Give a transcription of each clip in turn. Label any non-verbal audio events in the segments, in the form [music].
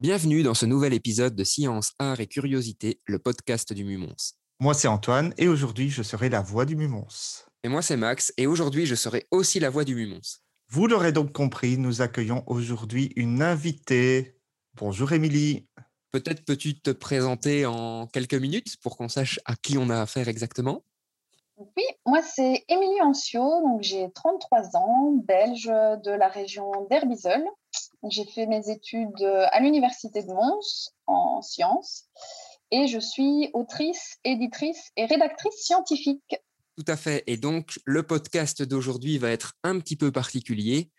Bienvenue dans ce nouvel épisode de Science, Art et Curiosité, le podcast du Mumons. Moi, c'est Antoine et aujourd'hui, je serai la voix du Mumons. Et moi, c'est Max, et aujourd'hui, je serai aussi la voix du Mumons. Vous l'aurez donc compris, nous accueillons aujourd'hui une invitée. Bonjour Émilie. Peut-être peux-tu te présenter en quelques minutes pour qu'on sache à qui on a affaire exactement? Oui, moi c'est Émilie Ancio, donc j'ai 33 ans, belge de la région d'Herbizol. J'ai fait mes études à l'université de Mons en sciences et je suis autrice, éditrice et rédactrice scientifique. Tout à fait. Et donc, le podcast d'aujourd'hui va être un petit peu particulier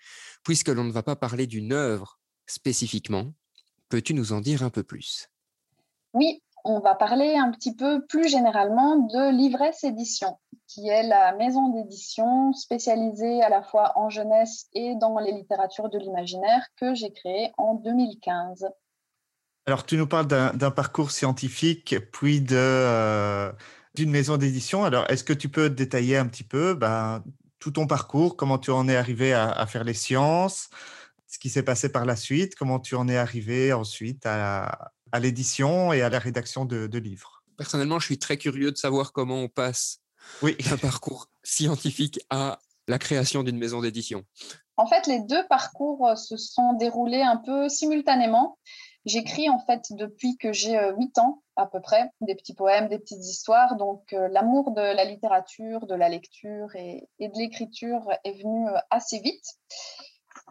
puisque l'on ne va pas parler d'une œuvre spécifiquement. Peux-tu nous en dire un peu plus? Oui, on va parler un petit peu plus généralement de Livresse Édition, qui est la maison d'édition spécialisée à la fois en jeunesse et dans les littératures de l'imaginaire que j'ai créée en 2015. Alors, tu nous parles d'un parcours scientifique, puis euh, d'une maison d'édition. Alors, est-ce que tu peux détailler un petit peu ben, tout ton parcours, comment tu en es arrivé à, à faire les sciences, ce qui s'est passé par la suite, comment tu en es arrivé ensuite à, à l'édition et à la rédaction de, de, livres Personnellement, je suis très curieux de savoir comment on passe oui. d'un parcours scientifique à la création d'une maison d'édition. En fait, les deux parcours se sont déroulés un peu simultanément. J'écris en fait depuis que j'ai 8 ans à peu près, des petits poèmes, des petites histoires. Donc euh, l'amour de la littérature, de la lecture et, et de l'écriture est venu euh, assez vite.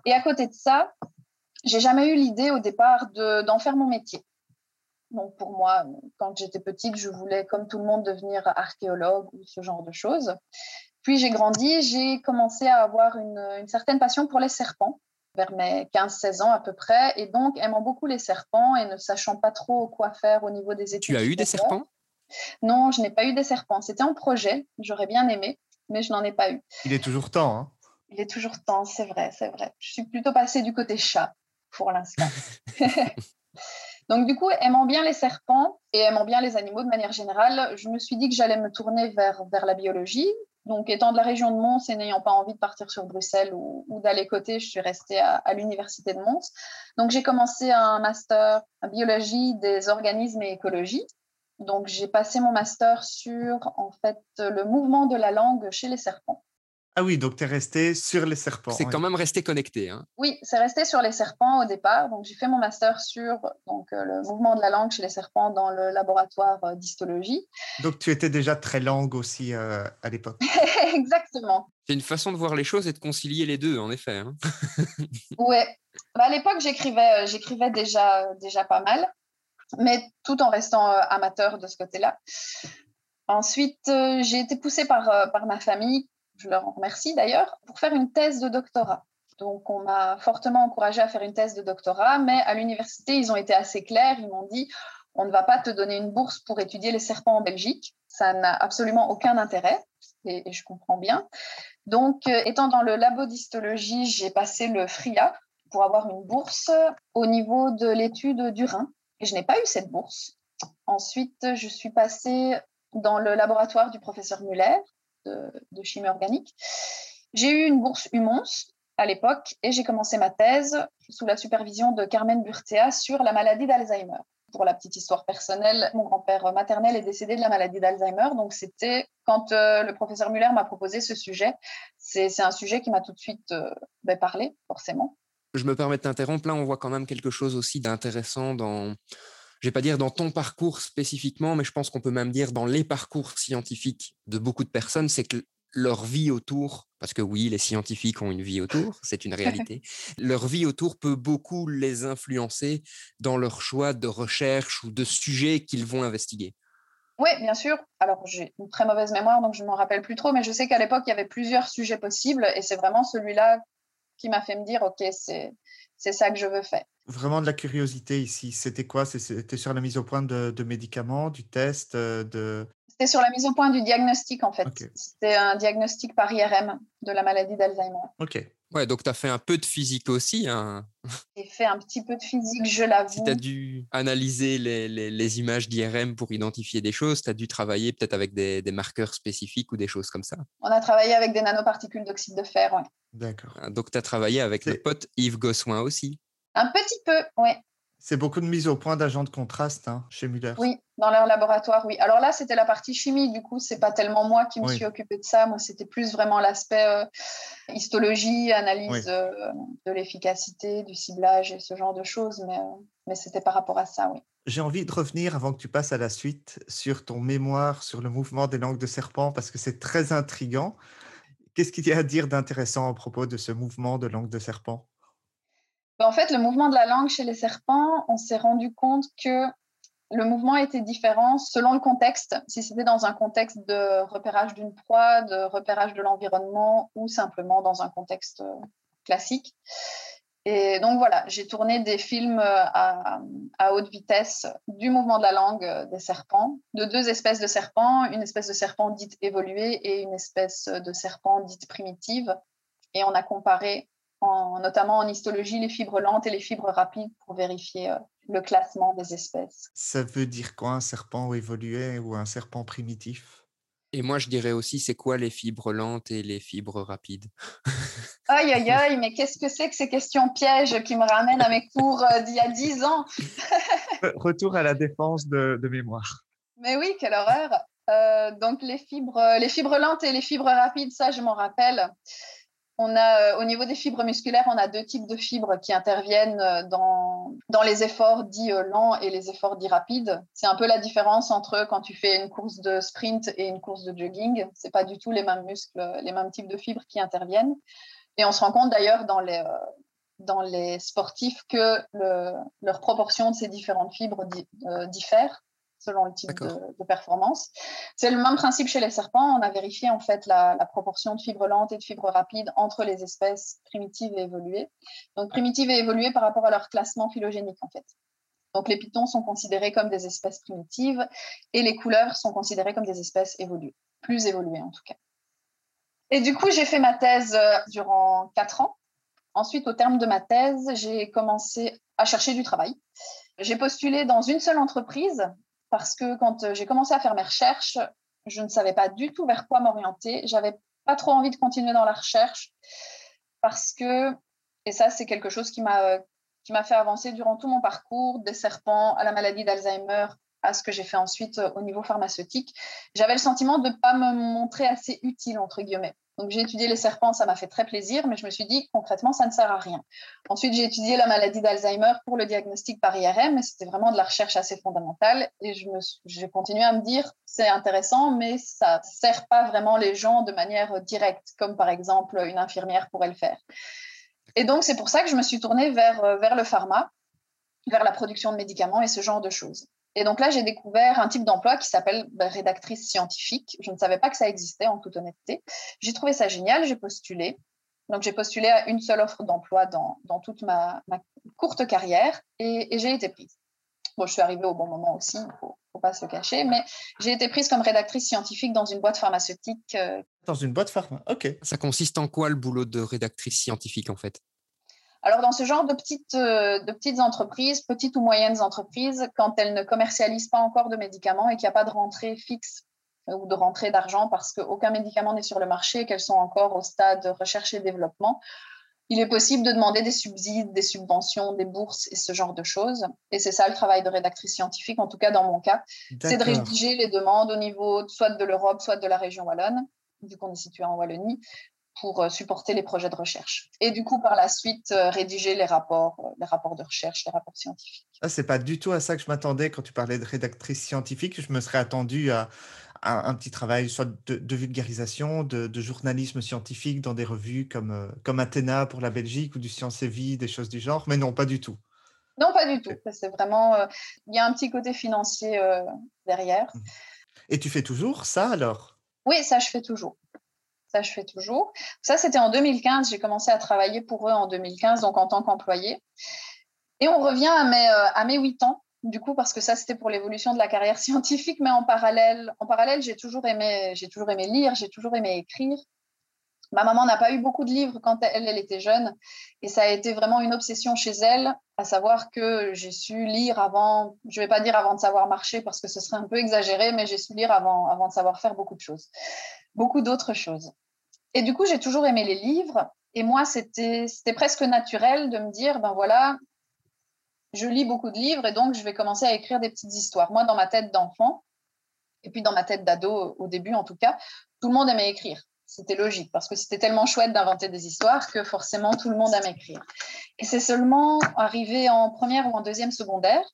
Et à côté de ça, j'ai jamais eu l'idée au départ d'en de, faire mon métier. Donc pour moi, quand j'étais petite, je voulais, comme tout le monde, devenir archéologue ou ce genre de choses. Puis j'ai grandi, j'ai commencé à avoir une, une, certaine passion pour les serpents vers mes 15-16 ans à peu près, et donc aimant beaucoup les serpents et ne sachant pas trop quoi faire au niveau des études. Tu as eu des serpents? Non, je n'ai pas eu des serpents. C'était en projet, j'aurais bien aimé, mais je n'en ai pas eu. Il est toujours temps. Hein Il est toujours temps, c'est vrai, c'est vrai. Je suis plutôt passée du côté chat pour l'instant. [laughs] donc du coup, aimant bien les serpents et aimant bien les animaux de manière générale, je me suis dit que j'allais me tourner vers, vers la biologie, donc, étant de la région de Mons et n'ayant pas envie de partir sur Bruxelles ou, d'aller côté, je suis restée à, à l'université de Mons. Donc, j'ai commencé un master en biologie des organismes et écologie. Donc, j'ai passé mon master sur, en fait, le mouvement de la langue chez les serpents. Ah oui, donc tu es resté sur les serpents. C'est oui. quand même resté connecté. Hein. Oui, c'est resté sur les serpents au départ. Donc, j'ai fait mon master sur donc, euh, le mouvement de la langue chez les serpents dans le laboratoire euh, d'histologie. Donc, tu étais déjà très langue aussi euh, à l'époque. [laughs] Exactement. C'est une façon de voir les choses et de concilier les deux, en effet. Hein. [laughs] ouais. Bah, à l'époque, j'écrivais, j'écrivais déjà, déjà pas mal, mais tout en restant amateur de ce côté-là. Ensuite, j'ai été poussée par, par ma famille je leur remercie d'ailleurs, pour faire une thèse de doctorat. Donc, on m'a fortement encouragée à faire une thèse de doctorat, mais à l'université, ils ont été assez clairs. Ils m'ont dit on ne va pas te donner une bourse pour étudier les serpents en Belgique. Ça n'a absolument aucun intérêt, et, et, je comprends bien. Donc, euh, étant dans le labo d'histologie, j'ai passé le FRIA pour avoir une bourse au niveau de l'étude du rein, et je n'ai pas eu cette bourse. Ensuite, je suis passée dans le laboratoire du professeur Muller, de, chimie organique. J'ai eu une bourse UMONS à l'époque et j'ai commencé ma thèse sous la supervision de Carmen Burtea sur la maladie d'Alzheimer. Pour la petite histoire personnelle, mon grand-père maternel est décédé de la maladie d'Alzheimer, donc c'était quand euh, le professeur Muller m'a proposé ce sujet, c'est un sujet qui m'a tout de suite euh, ben, parlé, forcément. Je me permets de t'interrompre, là on voit quand même quelque chose aussi d'intéressant dans, je vais pas dire dans ton parcours spécifiquement, mais je pense qu'on peut même dire dans les parcours scientifiques de beaucoup de personnes, c'est que leur vie autour, parce que oui, les scientifiques ont une vie autour, [laughs] c'est une réalité, leur vie autour peut beaucoup les influencer dans leur choix de recherche ou de sujets qu'ils vont investiguer. Oui, bien sûr. Alors, j'ai une très mauvaise mémoire, donc je ne m'en rappelle plus trop, mais je sais qu'à l'époque, il y avait plusieurs sujets possibles, et c'est vraiment celui-là qui m'a fait me dire, OK, c'est ça que je veux faire. Vraiment de la curiosité ici. C'était quoi? C'était sur la mise au point de, médicaments, du test de... C'était sur la mise au point du diagnostic, en fait. C'était un diagnostic par IRM de la maladie d'Alzheimer. OK. Ouais, donc tu as fait un peu de physique aussi. Hein. J'ai fait un petit peu de physique, je l'avoue. Si tu as dû analyser les, les, images d'IRM pour identifier des choses, tu as dû travailler peut-être avec des, des, marqueurs spécifiques ou des choses comme ça. On a travaillé avec des nanoparticules d'oxyde de fer, oui. D'accord. Ah, donc tu as travaillé avec le pote Yves Gossoin aussi. Un petit peu, oui. C'est beaucoup de mise au point d'agents de contraste hein, chez Muller. Oui, dans leur laboratoire, oui. Alors là, c'était la partie chimie, du coup, c'est pas tellement moi qui me suis occupée de ça. Moi, c'était plus vraiment l'aspect euh, histologie, analyse euh, de l'efficacité, du ciblage et ce genre de choses, mais, euh, mais c'était par rapport à ça, oui. J'ai envie de revenir, avant que tu passes à la suite, sur ton mémoire sur le mouvement des langues de serpent, parce que c'est très intriguant. Qu'est-ce qu'il y a à dire d'intéressant à propos de ce mouvement de langue de serpent en fait, le mouvement de la langue chez les serpents, on s'est rendu compte que le mouvement était différent selon le contexte. Si c'était dans un contexte de repérage d'une proie, de repérage de l'environnement ou simplement dans un contexte euh, classique. Et donc voilà, j'ai tourné des films euh, à, à, haute vitesse du mouvement de la langue euh, des serpents, de deux espèces de serpents, une espèce de serpent dite évoluée et une espèce de serpent dite primitive. Et on a comparé notamment en histologie, les fibres lentes et les fibres rapides pour vérifier euh, le classement des espèces. Ça veut dire quoi un serpent évolué ou un serpent primitif? Et moi, je dirais aussi, c'est quoi les fibres lentes et les fibres rapides? [laughs] Aïe, aïe, aïe, mais qu'est-ce que c'est que ces questions pièges qui me ramènent à mes cours euh, d'il y a dix ans? [laughs] Retour à la défense de, mémoire. Mais oui, quelle horreur euh, Donc les fibres, les fibres lentes et les fibres rapides, ça, je m'en rappelle. Euh, au niveau des fibres musculaires, on a deux types de fibres qui interviennent euh, dans, les efforts dits euh, lents et les efforts dits rapides. C'est un peu la différence entre quand tu fais une course de sprint et une course de jogging. C'est pas du tout les mêmes muscles, les mêmes types de fibres qui interviennent. Et on se rend compte d'ailleurs dans les sportifs que leur proportion de ces différentes fibres diffère selon le type de, performance. C'est le même principe chez les serpents. On a vérifié en fait la, proportion de fibres lentes et de fibres rapides entre les espèces primitives et évoluées. Donc primitives et évoluées par rapport à leur classement phylogénique en fait. Donc les pitons sont considérés comme des espèces primitives et les couleurs sont considérées comme des espèces évoluées, plus évoluées en tout cas. Et du coup, j'ai fait ma thèse euh, durant quatre ans. Ensuite, au terme de ma thèse, j'ai commencé à chercher du travail. J'ai postulé dans une seule entreprise parce que quand euh, j'ai commencé à faire mes recherches, je ne savais pas du tout vers quoi m'orienter. J'avais pas trop envie de continuer dans la recherche parce que, et ça c'est quelque chose qui m'a qui m'a fait avancer durant tout mon parcours, des serpents à la maladie d'Alzheimer, à ce que j'ai fait ensuite euh, au niveau pharmaceutique, j'avais le sentiment de ne pas me montrer assez utile, entre guillemets. Donc j'ai étudié les serpents, ça m'a fait très plaisir, mais je me suis dit concrètement, ça ne sert à rien. Ensuite, j'ai étudié la maladie d'Alzheimer pour le diagnostic par IRM, mais c'était vraiment de la recherche assez fondamentale. Et je j'ai continué à me dire, c'est intéressant, mais ça ne sert pas vraiment les gens de manière directe, comme par exemple une infirmière pourrait le faire. Et donc, c'est pour ça que je me suis tournée vers, euh, vers le pharma, vers la production de médicaments et ce genre de choses. Et donc là, j'ai découvert un type d'emploi qui s'appelle bah, rédactrice scientifique. Je ne savais pas que ça existait, en toute honnêteté. J'ai trouvé ça génial, j'ai postulé. Donc j'ai postulé à une seule offre d'emploi dans, dans, toute ma, courte carrière et, j'ai été prise. Bon, je suis arrivée au bon moment aussi, il ne faut, pas se le cacher, mais j'ai été prise comme rédactrice scientifique dans une boîte pharmaceutique. Euh, dans une boîte pharma, ok. Ça consiste en quoi le boulot de rédactrice scientifique en fait? Alors, dans ce genre de petites, euh, de petites entreprises, petites ou moyennes entreprises, quand elles ne commercialisent pas encore de médicaments et qu'il n'y a pas de rentrée fixe euh, ou de rentrée d'argent parce qu'aucun médicament n'est sur le marché et qu'elles sont encore au stade de recherche et développement, il est possible de demander des subsides, des subventions, des bourses et ce genre de choses. Et c'est ça le travail de rédactrice scientifique, en tout cas dans mon cas. C'est de rédiger les demandes au niveau soit de l'Europe, soit de la région wallonne, vu qu'on est situé en Wallonie, pour euh, supporter les projets de recherche. Et du coup, par la suite, euh, rédiger les rapports, euh, les rapports de recherche, les rapports scientifiques. Ah, c'est pas du tout à ça que je m'attendais quand tu parlais de rédactrice scientifique. Je me serais attendu à, un petit travail soit de, vulgarisation, de, journalisme scientifique dans des revues comme, comme Athéna pour la Belgique ou du Science et Vie, des choses du genre, mais non, pas du tout. Non, pas du tout. C'est vraiment, il y a un petit côté financier derrière. Mmh. Et tu fais toujours ça alors? Oui, ça je fais toujours. Ça, je fais toujours. Ça, c'était en 2015. J'ai commencé à travailler pour eux en 2015, donc en tant qu'employé. Et on revient à mes, à mes 8 ans, du coup, parce que ça, c'était pour l'évolution de la carrière [laughs] scientifique, mais en parallèle, en parallèle j'ai toujours, aimé, toujours aimé lire, j'ai toujours aimé écrire. Ma maman n'a pas eu beaucoup de livres quand elle, elle était jeune, et ça a été vraiment une obsession chez elle, à savoir que j'ai su lire avant, je ne vais pas dire avant de savoir marcher parce que ce serait un peu exagéré, mais j'ai su lire avant, avant de savoir faire beaucoup de choses, beaucoup d'autres choses. Et du coup, j'ai toujours aimé les livres, et moi, c'était presque naturel de me dire, ben voilà, je lis beaucoup de livres et donc je vais commencer à écrire des petites histoires. Moi, dans ma tête d'enfant, et puis dans ma tête d'ado au début en tout cas, tout le monde aimait écrire. C'était logique parce que c'était tellement chouette d'inventer des histoires que forcément tout le monde aime écrire. Et c'est seulement arrivé en première ou en deuxième secondaire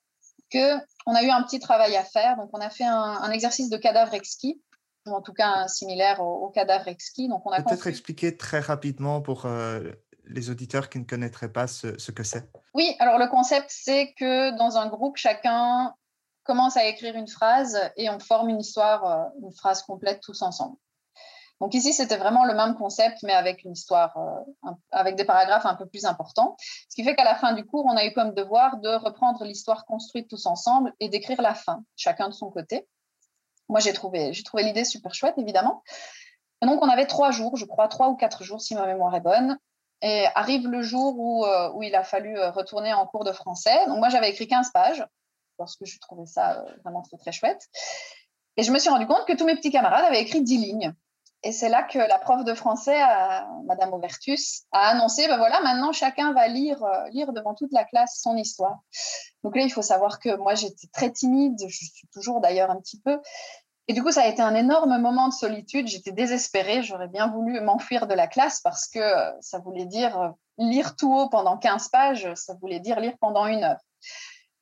que on a eu un petit travail à faire. Donc on a fait un, exercice de cadavre exquis ou en tout cas similaire au, cadavre exquis. Donc on a peut-être expliquer très rapidement pour euh, les auditeurs qui ne connaîtraient pas ce, que c'est Oui, alors le concept, c'est que dans un groupe, chacun commence à écrire une phrase et on forme une histoire, euh, une phrase complète tous ensemble. Donc ici, c'était vraiment le même concept, mais avec une histoire, euh, avec des paragraphes un peu plus importants. Ce qui fait qu'à la fin du cours, on a eu comme devoir de reprendre l'histoire construite tous ensemble et d'écrire la fin, chacun de son côté. Moi, j'ai trouvé, trouvé l'idée super chouette, évidemment. Donc, on avait trois jours, je crois, trois ou quatre jours, si ma mémoire est bonne, et arrive le jour où, euh, il a fallu euh, retourner en cours de français. Donc moi, j'avais écrit 15 pages parce que je trouvais ça euh, vraiment très, très chouette. Et je me suis rendu compte que tous mes petits camarades avaient écrit 10 lignes. Et c'est là que la prof de français, Madame Auvertus, a annoncé, ben voilà, maintenant chacun va lire, lire devant toute la classe son histoire. Donc là, il faut savoir que moi, j'étais très timide, je suis toujours d'ailleurs un petit peu, et du coup, ça a été un énorme moment de solitude. J'étais désespérée. J'aurais bien voulu m'enfuir de la classe parce que euh, ça voulait dire euh, lire tout haut pendant 15 pages. Ça voulait dire lire pendant une heure.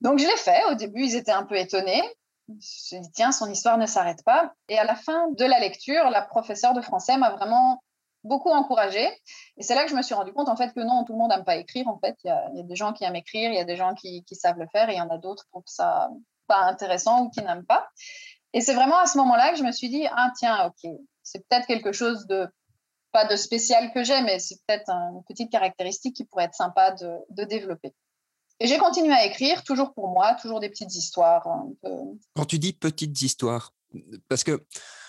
Donc, je l'ai fait. Au début, ils étaient un peu étonnés. Je me tiens, son histoire ne s'arrête pas. Et à la fin de la lecture, la professeure de français m'a vraiment beaucoup encouragée. Et c'est là que je me suis rendu compte, en fait, que non, tout le monde n'aime pas écrire. En fait, il y, a, des gens qui aiment écrire, il y a des gens qui, qui savent le faire, et il y en a d'autres qui trouvent ça pas intéressant ou qui n'aiment pas. Et c'est vraiment à ce moment-là que je me suis dit, ah tiens, ok, c'est peut-être quelque chose de, pas de spécial que j'ai, mais c'est peut-être une petite caractéristique qui pourrait être sympa de, de développer. Et j'ai continué à écrire, toujours pour moi, toujours des petites histoires. Quand tu dis petites histoires, parce que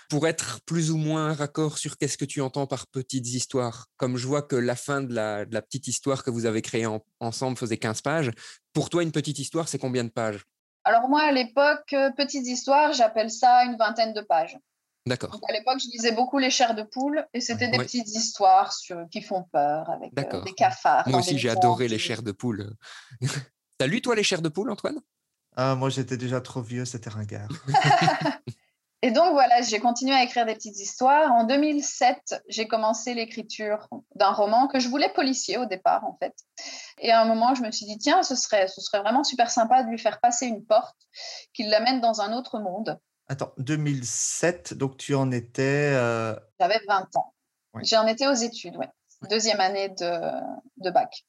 pour être plus ou moins raccord sur qu'est-ce que tu entends par petites histoires, comme je vois que la fin de la, de la petite histoire que vous avez créée ensemble faisait 15 pages, pour toi, une petite histoire, c'est combien de pages? Alors moi, à l'époque, euh, petites histoires, j'appelle ça une vingtaine de pages. D'accord. À l'époque, je lisais beaucoup les chairs de poule et c'était des petites histoires sur, qui font peur avec euh, des cafards. Moi aussi, j'ai adoré les chairs de poule. [laughs] T'as lu toi les chairs de poule, Antoine? Ah, Moi, j'étais déjà trop vieux, c'était ringard. [laughs] Et donc voilà, j'ai continué à écrire des petites histoires. En 2007, j'ai commencé l'écriture d'un roman que je voulais policier au départ en fait. Et à un moment, je me suis dit tiens, ce serait, ce serait vraiment super sympa de lui faire passer une porte, qu'il l'amène dans un autre monde. Attends, 2007, donc tu en étais euh, J'avais 20 ans. J'en étais aux études, ouais. Deuxième année de, de bac.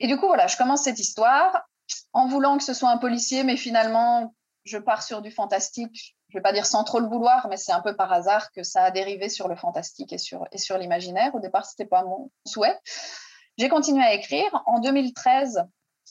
Et du coup, voilà, je commence cette histoire en voulant que ce soit un policier, mais finalement, je pars sur du fantastique je ne vais pas dire sans trop le vouloir, mais c'est un peu par hasard que ça a dérivé sur le fantastique et sur, et sur l'imaginaire. Au départ, ce n'était pas mon souhait. J'ai continué à écrire. En 2013,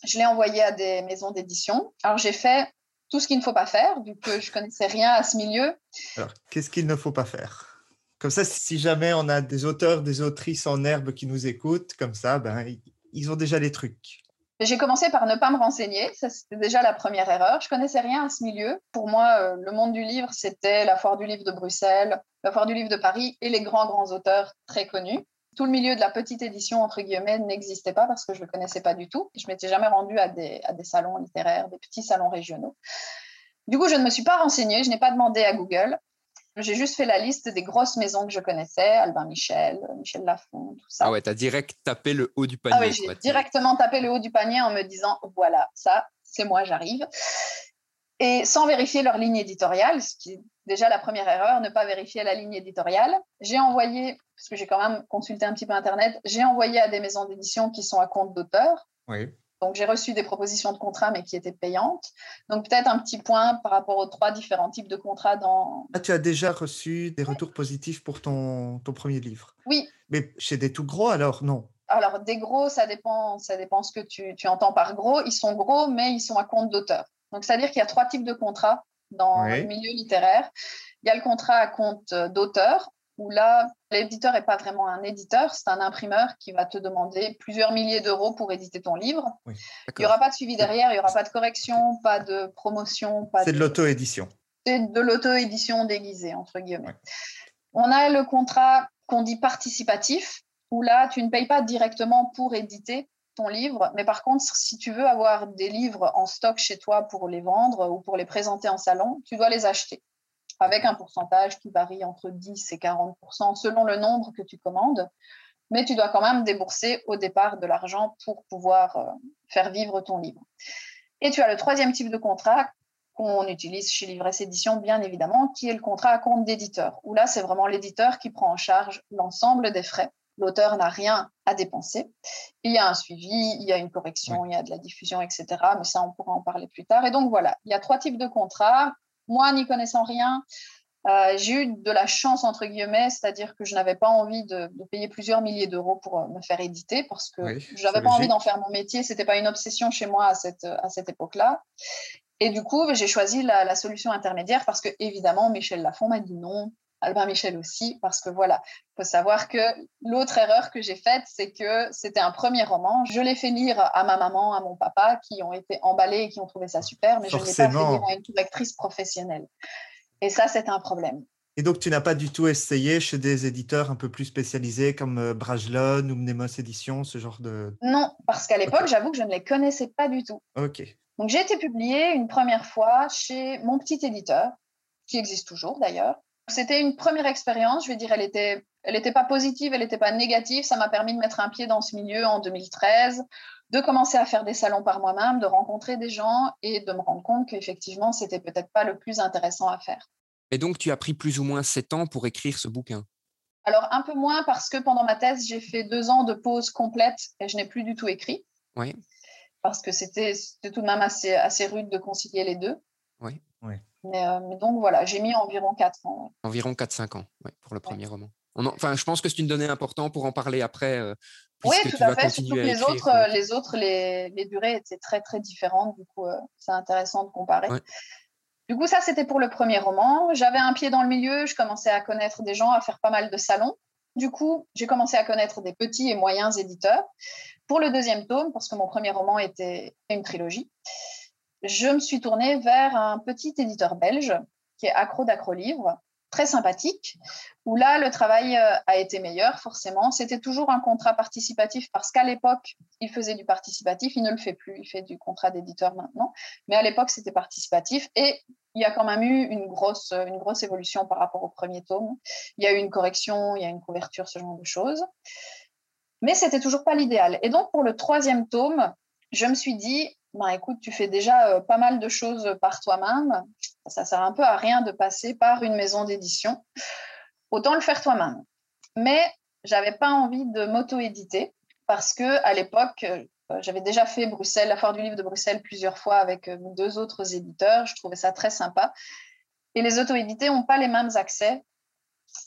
je l'ai envoyé à des maisons d'édition. Alors, j'ai fait tout ce qu'il ne faut pas faire, vu que je connaissais rien à ce milieu. Alors, qu'est-ce qu'il ne faut pas faire? Comme ça, si jamais on a des auteurs, des autrices en herbe qui nous écoutent, comme ça, ben, ils ont déjà les trucs. J'ai commencé par ne pas me renseigner, ça c'était déjà la première erreur. Je connaissais rien à ce milieu. Pour moi, euh, le monde du livre, c'était la foire du livre de Bruxelles, la foire du livre de Paris et les grands, grands auteurs très connus. Tout le milieu de la petite édition, entre guillemets, n'existait pas parce que je ne le connaissais pas du tout. Je m'étais jamais rendue à des, à des salons littéraires, des petits salons régionaux. Du coup, je ne me suis pas renseignée, je n'ai pas demandé à Google. J'ai juste fait la liste des grosses maisons que je connaissais, Albin Michel, Michel Lafon, tout ça. Ah ouais, tu as direct tapé le haut du panier. Ah oui, j'ai directement tapé le haut du panier en me disant voilà, ça, c'est moi, j'arrive. Et sans vérifier leur ligne éditoriale, ce qui est déjà la première erreur, ne pas vérifier la ligne éditoriale. J'ai envoyé, parce que j'ai quand même consulté un petit peu Internet, j'ai envoyé à des maisons d'édition qui sont à compte d'auteur. Oui. Donc, j'ai reçu des propositions de contrats, mais qui étaient payantes. Donc, peut-être un petit point par rapport aux trois différents types de contrats dans... Ah, tu as déjà reçu des retours positifs pour ton, ton premier livre? Oui. Mais chez des tout gros, alors non alors des gros, ça dépend, ça dépend ce que tu, tu entends par gros. Ils sont gros, mais ils sont à compte d'auteur. Donc, c'est-à-dire qu'il y a trois types de contrats dans Oui. le milieu littéraire. Il y a le contrat à compte euh, d'auteur, où là, l'éditeur n'est pas vraiment un éditeur, c'est un imprimeur qui va te demander plusieurs milliers d'euros pour éditer ton livre. Il n'y aura pas de suivi derrière, il n'y aura pas de correction, pas de promotion, C'est de l'auto-édition. c'est de l'auto-édition déguisée, entre guillemets. On a le contrat qu'on dit participatif, où là, tu ne payes pas directement pour éditer livre, mais par contre, si tu veux avoir des livres en stock chez toi pour les vendre ou pour les présenter en salon, tu dois les acheter avec un pourcentage qui varie entre 10 et 40% selon le nombre que tu commandes. Mais tu dois quand même débourser au départ de l'argent pour pouvoir euh, faire vivre ton livre. Et tu as le troisième type de contrat qu'on utilise chez Livresse Édition, bien évidemment, qui est le contrat à compte d'éditeur, où là, c'est vraiment l'éditeur qui prend en charge l'ensemble des frais. L'auteur n'a rien à dépenser. Il y a un suivi, il y a une correction, il y a de la diffusion, etc. Mais ça, on pourra en parler plus tard. Et donc, voilà, il y a trois types de contrats. Moi, n'y connaissant rien, euh, j'ai eu de la chance, entre guillemets, c'est-à-dire que je n'avais pas envie de, de payer plusieurs milliers d'euros pour euh, me faire éditer parce que Oui, je n'avais pas envie d'en faire mon métier. Ce n'était pas une obsession chez moi à cette, à cette époque-là. Et du coup, j'ai choisi la, la solution intermédiaire parce que, évidemment, Michel Lafon m'a dit non. Albin Michel aussi, parce que voilà, il faut savoir que l'autre erreur que j'ai faite, c'est que c'était un premier roman. Je l'ai fait lire à ma maman, à mon papa, qui ont été emballés et qui ont trouvé ça super, mais je ne l'ai pas fait lire à une correctrice professionnelle. Et ça, c'est un problème. Et donc, tu n'as pas du tout essayé chez des éditeurs un peu plus spécialisés comme euh, Brajlon ou Mnemos Édition, ce genre de. Non, parce qu'à l'époque, j'avoue que je ne les connaissais pas du tout. Ok. Donc, j'ai été publiée une première fois chez mon petit éditeur, qui existe toujours d'ailleurs. C'était une première expérience, je vais dire, elle était, elle n'était pas positive, elle n'était pas négative. Ça m'a permis de mettre un pied dans ce milieu en 2013, de commencer à faire des salons par moi-même, de rencontrer des gens et de me rendre compte qu'effectivement, c'était peut-être pas le plus intéressant à faire. Et donc, tu as pris plus ou moins sept ans pour écrire ce bouquin? Alors, un peu moins parce que pendant ma thèse, j'ai fait deux ans de pause complète et je n'ai plus du tout écrit. Oui. Parce que c'était c'était tout de même assez, assez rude de concilier les deux. Oui. Mais, euh, mais donc voilà, j'ai mis environ quatre ans. ouais. Environ 4-5 ans ouais, pour le premier roman. Enfin, je pense que c'est une donnée importante pour en parler après. euh, Oui, tout tu à fait. Surtout que les écrire, autres, euh, les, autres les, les durées étaient très, très différentes. Du coup, euh, c'est intéressant de comparer. Ouais. Du coup, ça, c'était pour le premier roman. J'avais un pied dans le milieu. Je commençais à connaître des gens, à faire pas mal de salons. Du coup, j'ai commencé à connaître des petits et moyens éditeurs. Pour le deuxième tome, parce que mon premier roman était une trilogie, je me suis tournée vers un petit éditeur belge qui est Accro d'Accro Livre, très sympathique, où là, le travail euh, a été meilleur, forcément. C'était toujours un contrat participatif parce qu'à l'époque, il faisait du participatif, il ne le fait plus, il fait du contrat d'éditeur maintenant. Mais à l'époque, c'était participatif et il y a quand même eu une grosse, une grosse évolution par rapport au premier tome. Il y a eu une correction, il y a une couverture, ce genre de choses. Mais c'était toujours pas l'idéal. Et donc, pour le troisième tome, je me suis dit, ben, écoute, tu fais déjà euh, pas mal de choses par toi-même. Ça sert un peu à rien de passer par une maison d'édition. Autant le faire toi-même. Mais j'avais pas envie de m'auto-éditer parce que à l'époque, euh, j'avais déjà fait Bruxelles, la foire du livre de Bruxelles plusieurs fois avec euh, deux autres éditeurs. Je trouvais ça très sympa. Et les auto-édités n'ont pas les mêmes accès,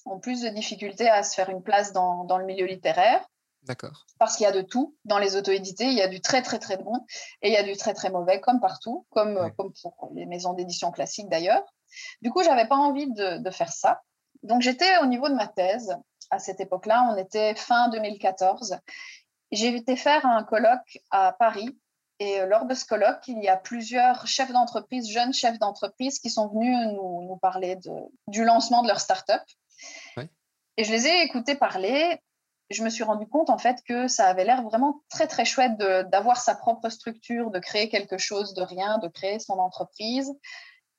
ont plus de difficultés à se faire une place dans, dans le milieu littéraire D'accord. parce qu'il y a de tout dans les auto-édités. Il y a du très, très, très bon et il y a du très, très mauvais, comme partout, comme, Ouais. comme pour les maisons d'édition classiques d'ailleurs. Du coup, j'avais pas envie de, de faire ça. Donc, j'étais au niveau de ma thèse. À cette époque-là, on était fin 2014. J'ai été faire un colloque à Paris. Et euh, lors de ce colloque, il y a plusieurs chefs d'entreprise, jeunes chefs d'entreprise, qui sont venus nous, nous parler de, du lancement de leur start-up. Et je les ai écoutés parler je me suis rendu compte en fait que ça avait l'air vraiment très très chouette d'avoir sa propre structure, de créer quelque chose de rien, de créer son entreprise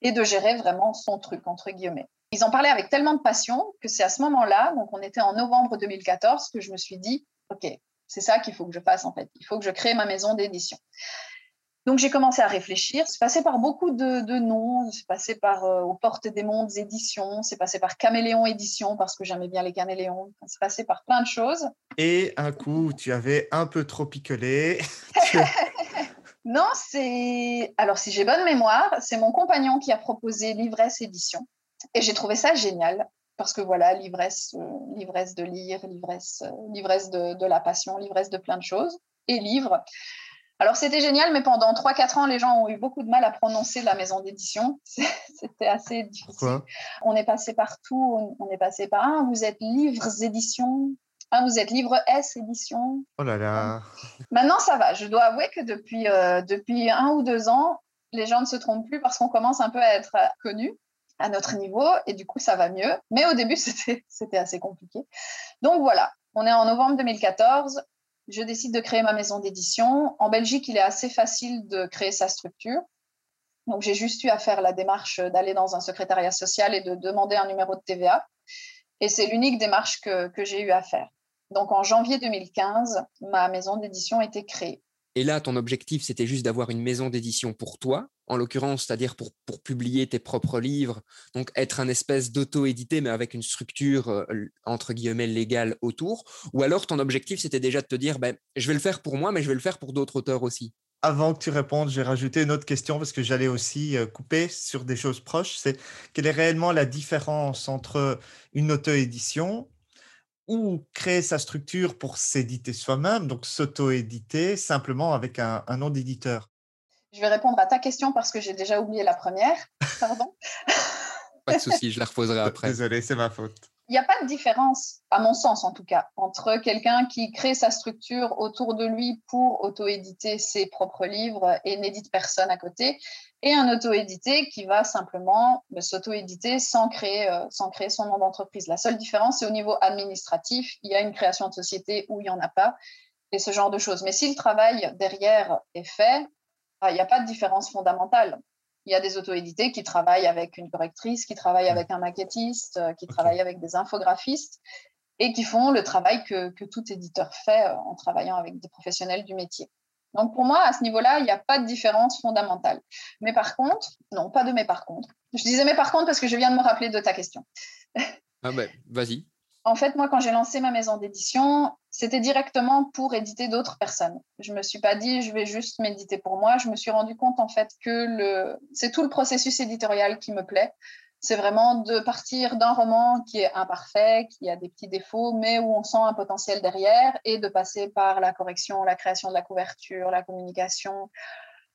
et de gérer vraiment son truc entre guillemets. Ils en parlaient avec tellement de passion que c'est à ce moment-là, donc on était en novembre 2014, que je me suis dit, ok, c'est ça qu'il faut que je fasse en fait. Il faut que je crée ma maison d'édition. Donc j'ai commencé à réfléchir. C'est passé par beaucoup de, de noms. C'est passé par euh, aux portes des mondes éditions. C'est passé par Caméléon édition parce que j'aimais bien les caméléons. C'est passé par plein de choses. Et un coup, tu avais un peu trop picolé. [laughs] Non, c'est alors si j'ai bonne mémoire, c'est mon compagnon qui a proposé Livresse édition et j'ai trouvé ça génial parce que voilà, l'ivresse, l'ivresse de lire, l'ivresse, l'ivresse de, de, la passion, l'ivresse de plein de choses, et livre. Alors c'était génial, mais pendant 3-4 ans, les gens ont eu beaucoup de mal à prononcer la maison d'édition. [laughs] C'était assez difficile. on est passé partout, on est passé par un, vous êtes livres éditions, ah, vous êtes livre S édition. Oh là là. Maintenant, ça va. Je dois avouer que depuis, euh, depuis un ou deux ans, les gens ne se trompent plus parce qu'on commence un peu à être connus à notre niveau et du coup, ça va mieux. Mais au début, [laughs] c'était assez compliqué. Donc voilà, on est en novembre 2014 je décide de créer ma maison d'édition. En Belgique, il est assez facile de créer sa structure. Donc, j'ai juste eu à faire la démarche d'aller dans un secrétariat social et de demander un numéro de TVA. Et c'est l'unique démarche que, j'ai eu à faire. Donc, en janvier 2015, ma maison d'édition était créée. Et là, ton objectif, c'était juste d'avoir une maison d'édition pour toi, en l'occurrence, c'est-à-dire pour, pour, publier tes propres livres, donc être un espèce d'auto-édité, mais avec une structure, euh, entre guillemets, légale autour. Ou alors, ton objectif, c'était déjà de te dire, ben, je vais le faire pour moi, mais je vais le faire pour d'autres auteurs aussi. Avant que tu répondes, j'ai rajouté une autre question parce que j'allais aussi euh, couper sur des choses proches. C'est quelle est réellement la différence entre une auto-édition ou créer sa structure pour s'éditer soi-même, donc s'auto-éditer simplement avec un, nom d'éditeur? Je vais répondre à ta question parce que j'ai déjà oublié la première. Pardon. Pas de souci, je la reposerai après. Désolé, c'est ma faute. Il n'y a pas de différence, à mon sens en tout cas, entre quelqu'un qui crée sa structure autour de lui pour auto-éditer ses propres livres et n'édite personne à côté, et un auto-édité qui va simplement bah, s'auto-éditer sans, créer, euh, sans créer son nom d'entreprise. La seule différence, c'est au niveau administratif. Il y a une création de société où il n'y en a pas, et ce genre de choses. Mais si le travail derrière est fait, bah, il n'y a pas de différence fondamentale. Il y a des auto-édités qui travaillent avec une correctrice, qui travaillent avec un maquettiste, euh, qui travaillent avec des infographistes et qui font le travail que, que tout éditeur fait euh, en travaillant avec des professionnels du métier. Donc pour moi, à ce niveau-là, il n'y a pas de différence fondamentale. Mais par contre, non, pas de mais par contre. Je disais mais par contre parce que je viens de me rappeler de ta question. Ah ben, vas-y. En fait, moi, quand j'ai lancé ma maison d'édition, c'était directement pour éditer d'autres personnes. Je me suis pas dit, je vais juste m'éditer pour moi. Je me suis rendu compte, en fait, que c'est tout le processus éditorial qui me plaît c'est vraiment de partir d'un roman qui est imparfait, qui a des petits défauts, mais où on sent un potentiel derrière, et de passer par la correction, la création de la couverture, la communication,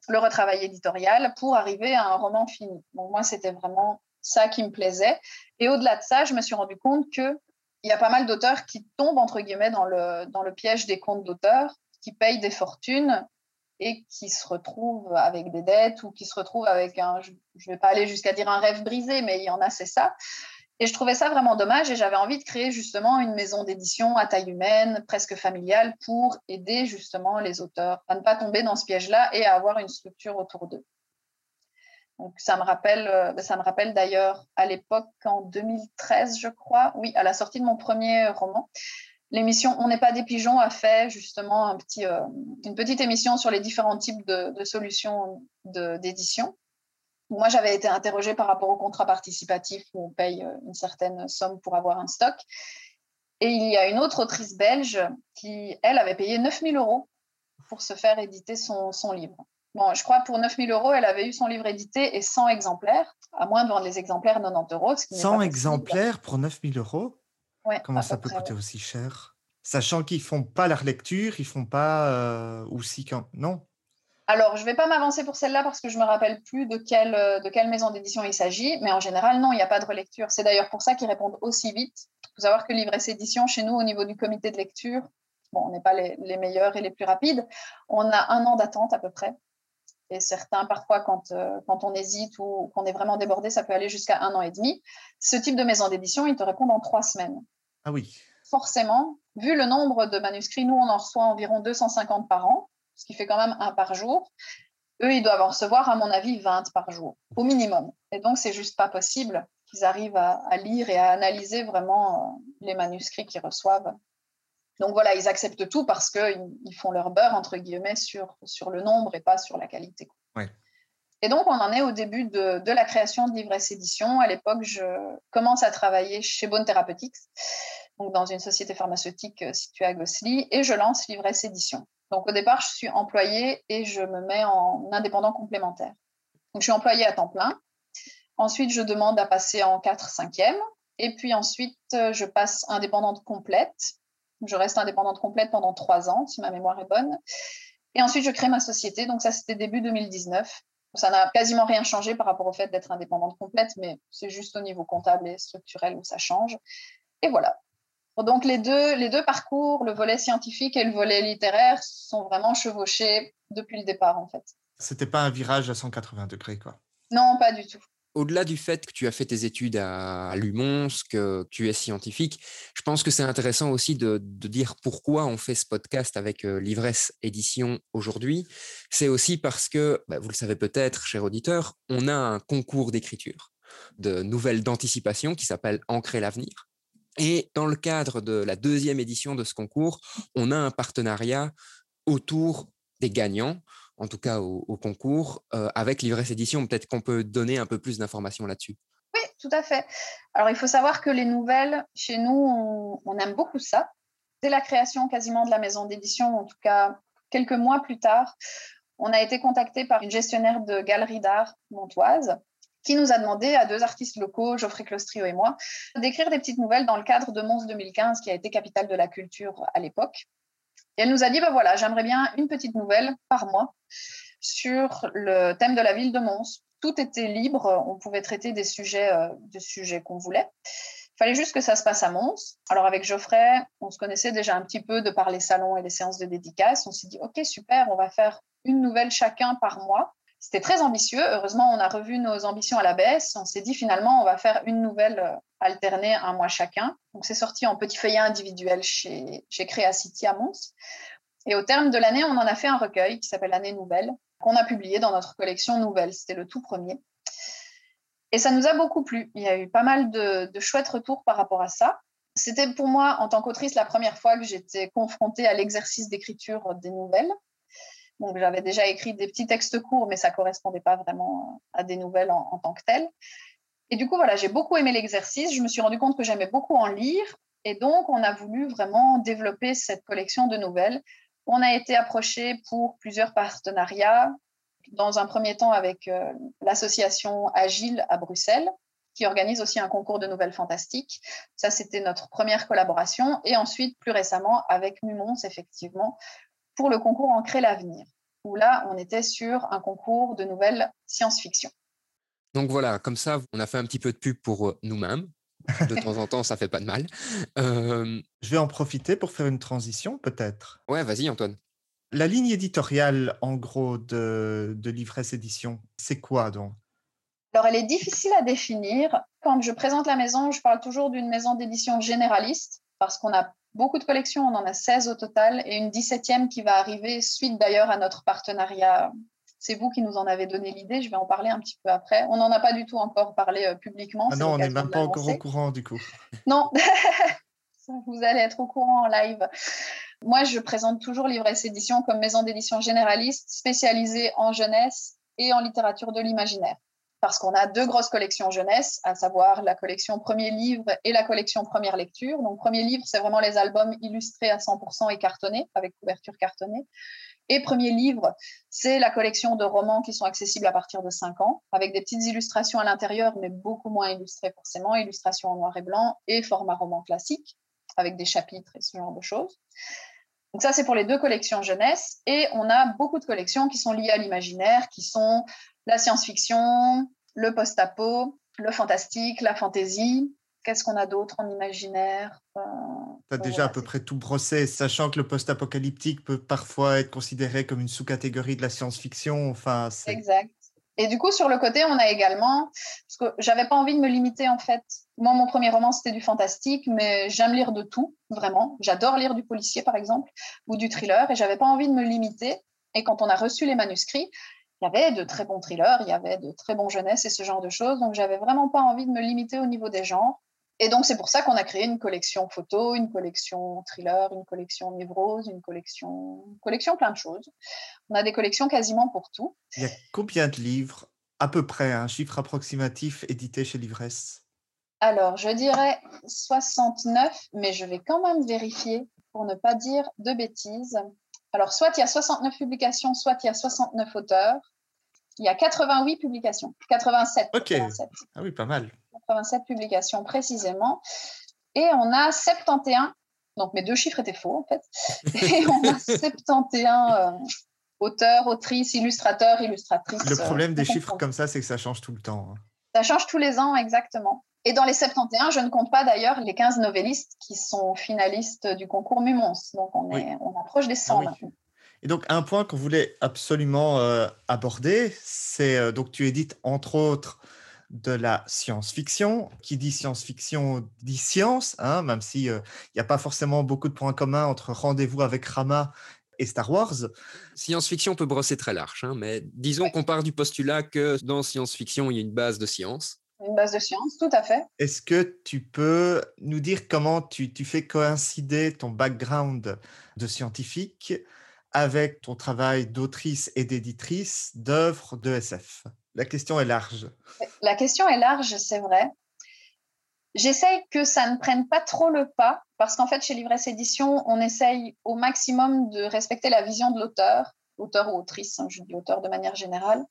le retravail éditorial pour arriver à un roman fini. Donc moi, c'était vraiment ça qui me plaisait. Et au-delà de ça, je me suis rendu compte qu'il y a pas mal d'auteurs qui tombent, entre guillemets, dans le, dans le piège des comptes d'auteurs, qui payent des fortunes et qui se retrouvent avec des dettes ou qui se retrouvent avec un, je ne vais pas aller jusqu'à dire un rêve brisé, mais il y en a, c'est ça. Et je trouvais ça vraiment dommage et j'avais envie de créer justement une maison d'édition à taille humaine, presque familiale, pour aider justement les auteurs à ne pas tomber dans ce piège-là et à avoir une structure autour d'eux. Donc ça me rappelle, euh, ça me rappelle d'ailleurs à l'époque en 2013, je crois, oui, à la sortie de mon premier roman, L'émission On n'est pas des pigeons a fait justement euh, une petite émission sur les différents types de, solutions d'édition. Moi, j'avais été interrogée par rapport au contrat participatif où on paye euh, une certaine somme pour avoir un stock. Et il y a une autre autrice belge qui, elle, avait payé 9000 euros pour se faire éditer son livre. Bon, je crois pour 9000 euros, elle avait eu son livre édité et 100 exemplaires, à moins de vendre les exemplaires 90 euros. 100 exemplaires pour 9000 euros? Comment ça peut coûter aussi cher? Sachant qu'ils font pas la relecture, ils font pas euh, aussi quand non? Alors, je ne vais pas m'avancer pour celle-là parce que je me rappelle plus de quelle, euh, de quelle maison d'édition il s'agit, mais en général, non, il n'y a pas de relecture. C'est d'ailleurs pour ça qu'ils répondent aussi vite. Il faut savoir que Livresse Édition, chez nous, au niveau du comité de lecture, bon, on n'est pas les, les, meilleurs et les plus rapides. On a un an d'attente à peu près. Et certains, parfois, quand, euh, quand on hésite ou qu'on est vraiment débordé, ça peut aller jusqu'à un an et demi. Ce type de maison d'édition, ils te répondent en trois semaines. Ah oui. Forcément, vu le nombre de manuscrits, nous, on en reçoit environ 250 par an, ce qui fait quand même un par jour. Eux, ils doivent en recevoir, à mon avis, 20 par jour, au minimum. Et donc, c'est juste pas possible qu'ils arrivent à, lire et à analyser vraiment euh, les manuscrits qu'ils reçoivent. Donc voilà, ils acceptent tout parce qu'ils font leur beurre, entre guillemets, sur, sur le nombre et pas sur la qualité. Et donc, on en est au début de, la création de Livresse Édition. À l'époque, je commence à travailler chez Bone Therapeutics, donc dans une société pharmaceutique euh, située à Gossely, et je lance Livresse Édition. Donc, au départ, je suis employée et je me mets en indépendant complémentaire. Donc, je suis employée à temps plein. Ensuite, je demande à passer en 4-5e. Et puis ensuite, je passe indépendante complète. Je reste indépendante complète pendant trois ans, si ma mémoire est bonne. Et ensuite, je crée ma société. Donc ça, c'était début 2019. Ça n'a quasiment rien changé par rapport au fait d'être indépendante complète, mais c'est juste au niveau comptable et structurel où ça change. Et voilà. Donc les deux, les deux parcours, le volet scientifique et le volet littéraire, sont vraiment chevauchés depuis le départ, en fait. C'était pas un virage à 180 degrés, quoi. Non, pas du tout au-delà du fait que tu as fait tes études à, Lumons, que tu es scientifique, je pense que c'est intéressant aussi de, dire pourquoi on fait ce podcast avec euh, Livresse Édition aujourd'hui. C'est aussi parce que, bah, vous le savez peut-être, cher auditeur, on a un concours d'écriture de nouvelles d'anticipation qui s'appelle Ancrer l'avenir. Et dans le cadre de la deuxième édition de ce concours, on a un partenariat autour des gagnants en tout cas au, concours, euh, avec Livresse Édition. Peut-être qu'on peut donner un peu plus d'informations là-dessus. Oui, tout à fait. Alors, il faut savoir que les nouvelles, chez nous, on, aime beaucoup ça. Dès la création quasiment de la maison d'édition, en tout cas quelques mois plus tard, on a été contacté par une gestionnaire de galerie d'art montoise qui nous a demandé à deux artistes locaux, Geoffrey Clostrio et moi, d'écrire des petites nouvelles dans le cadre de Mons 2015, qui a été capitale de la culture à l'époque. Et elle nous a dit, ben voilà, j'aimerais bien une petite nouvelle par mois sur le thème de la ville de Mons. Tout était libre, on pouvait traiter des sujets, euh, qu'on voulait. Il fallait juste que ça se passe à Mons. Alors avec Geoffrey, on se connaissait déjà un petit peu de par les salons et les séances de dédicaces. On s'est dit, OK, super, on va faire une nouvelle chacun par mois. C'était très ambitieux. Heureusement, on a revu nos ambitions à la baisse. On s'est dit finalement, on va faire une nouvelle euh, alternée un mois chacun. Donc, c'est sorti en petit feuillet individuel chez, chez City à Mons. Et au terme de l'année, on en a fait un recueil qui s'appelle L'année nouvelle, qu'on a publié dans notre collection Nouvelle. C'était le tout premier. Et ça nous a beaucoup plu. Il y a eu pas mal de, de chouettes retours par rapport à ça. C'était pour moi, en tant qu'autrice, la première fois que j'étais confrontée à l'exercice d'écriture des nouvelles. Donc, j'avais déjà écrit des petits textes courts, mais ça correspondait pas vraiment à des nouvelles en, tant que telles. Et du coup, voilà, j'ai beaucoup aimé l'exercice. Je me suis rendu compte que j'aimais beaucoup en lire. Et donc, on a voulu vraiment développer cette collection de nouvelles. On a été approché pour plusieurs partenariats. Dans un premier temps, avec euh, l'association Agile à Bruxelles, qui organise aussi un concours de nouvelles fantastiques. Ça, c'était notre première collaboration. Et ensuite, plus récemment, avec Mumons, effectivement, pour le concours Ancrer l'avenir, où là, on était sur un concours de nouvelles science-fiction. Donc voilà, comme ça, on a fait un petit peu de pub pour euh, nous-mêmes. De [laughs] temps en temps, ça fait pas de mal. Euh, Je vais en profiter pour faire une transition, peut-être. Ouais, vas-y, Antoine. La ligne éditoriale, en gros, de, de Livresse Édition, c'est quoi donc? Alors, elle est difficile à définir. Quand je présente la maison, je parle toujours d'une maison d'édition généraliste, parce qu'on a beaucoup de collections, on en a 16 au total, et une 17e qui va arriver suite d'ailleurs à notre partenariat. C'est vous qui nous en avez donné l'idée, je vais en parler un petit peu après. On n'en a pas du tout encore parlé euh, publiquement. Ah non, on n'est même pas encore au courant du coup. Non, [laughs] vous allez être au courant en live. Moi, je présente toujours Livresse Édition comme maison d'édition généraliste spécialisée en jeunesse et en littérature de l'imaginaire parce qu'on a deux grosses collections jeunesse, à savoir la collection Premier Livre et la collection Première Lecture. Donc, Premier Livre, c'est vraiment les albums illustrés à 100% et cartonnés, avec couverture cartonnée. Et Premier Livre, c'est la collection de romans qui sont accessibles à partir de 5 ans, avec des petites illustrations à l'intérieur, mais beaucoup moins illustrées forcément, illustrations en noir et blanc et format roman classique, avec des chapitres et ce genre de choses. Donc ça, c'est pour les deux collections jeunesse. Et on a beaucoup de collections qui sont liées à l'imaginaire, qui sont la science-fiction, le post-apo, le fantastique, la fantasy. Qu'est-ce qu'on a d'autre en imaginaire euh, Tu as déjà à peu près tout brossé, sachant que le post-apocalyptique peut parfois être considéré comme une sous-catégorie de la science-fiction. Enfin, exact. Et du coup, sur le côté, on a également, parce que j'avais pas envie de me limiter en fait. Moi, mon premier roman, c'était du fantastique, mais j'aime lire de tout, vraiment. J'adore lire du policier, par exemple, ou du thriller, et j'avais pas envie de me limiter. Et quand on a reçu les manuscrits, il y avait de très bons thrillers, il y avait de très bons jeunesse et ce genre de choses. Donc, j'avais vraiment pas envie de me limiter au niveau des genres. Et donc, c'est pour ça qu'on a créé une collection photo, une collection thriller, une collection névrose, une collection, collection plein de choses. On a des collections quasiment pour tout. Il y a combien de livres, à peu près, un chiffre approximatif édité chez Livresse? Alors, je dirais 69, mais je vais quand même vérifier pour ne pas dire de bêtises. Alors, soit il y a 69 publications, soit il y a 69 auteurs. Il y a 88 publications. 87. Ok. Ah oui, pas mal. 87 publications précisément. Et on a 71, donc mes deux chiffres étaient faux en fait, [laughs] et on a 71 euh, auteurs, autrices, illustrateurs, illustratrices. Le problème des euh, chiffres comme ça, c'est que ça change tout le temps. hein. Ça change tous les ans, exactement. Et dans les 71, je ne compte pas d'ailleurs les 15 novellistes qui sont finalistes du concours Mumons. Donc on, Oui. est, on approche des 100 Ah oui. Et donc, un point qu'on voulait absolument euh, aborder, c'est euh, donc tu édites entre autres de la science-fiction. Qui dit science-fiction dit science, hein, même s'il n'y a pas forcément beaucoup de points communs entre Rendez-vous avec Rama et Star Wars. Science-fiction peut brosser très large, hein, mais disons qu'on part du postulat que dans science-fiction, il y a une base de science. Une base de science, tout à fait. Est-ce que tu peux nous dire comment tu, tu fais coïncider ton background de scientifique avec ton travail d'autrice et d'éditrice d'œuvres de SF La question est large. La question est large, c'est vrai. J'essaye que ça ne prenne pas trop le pas, parce qu'en fait, chez Livresse Édition, on essaye au maximum de respecter la vision de l'auteur, auteur ou autrice, hein, je dis auteur de manière générale.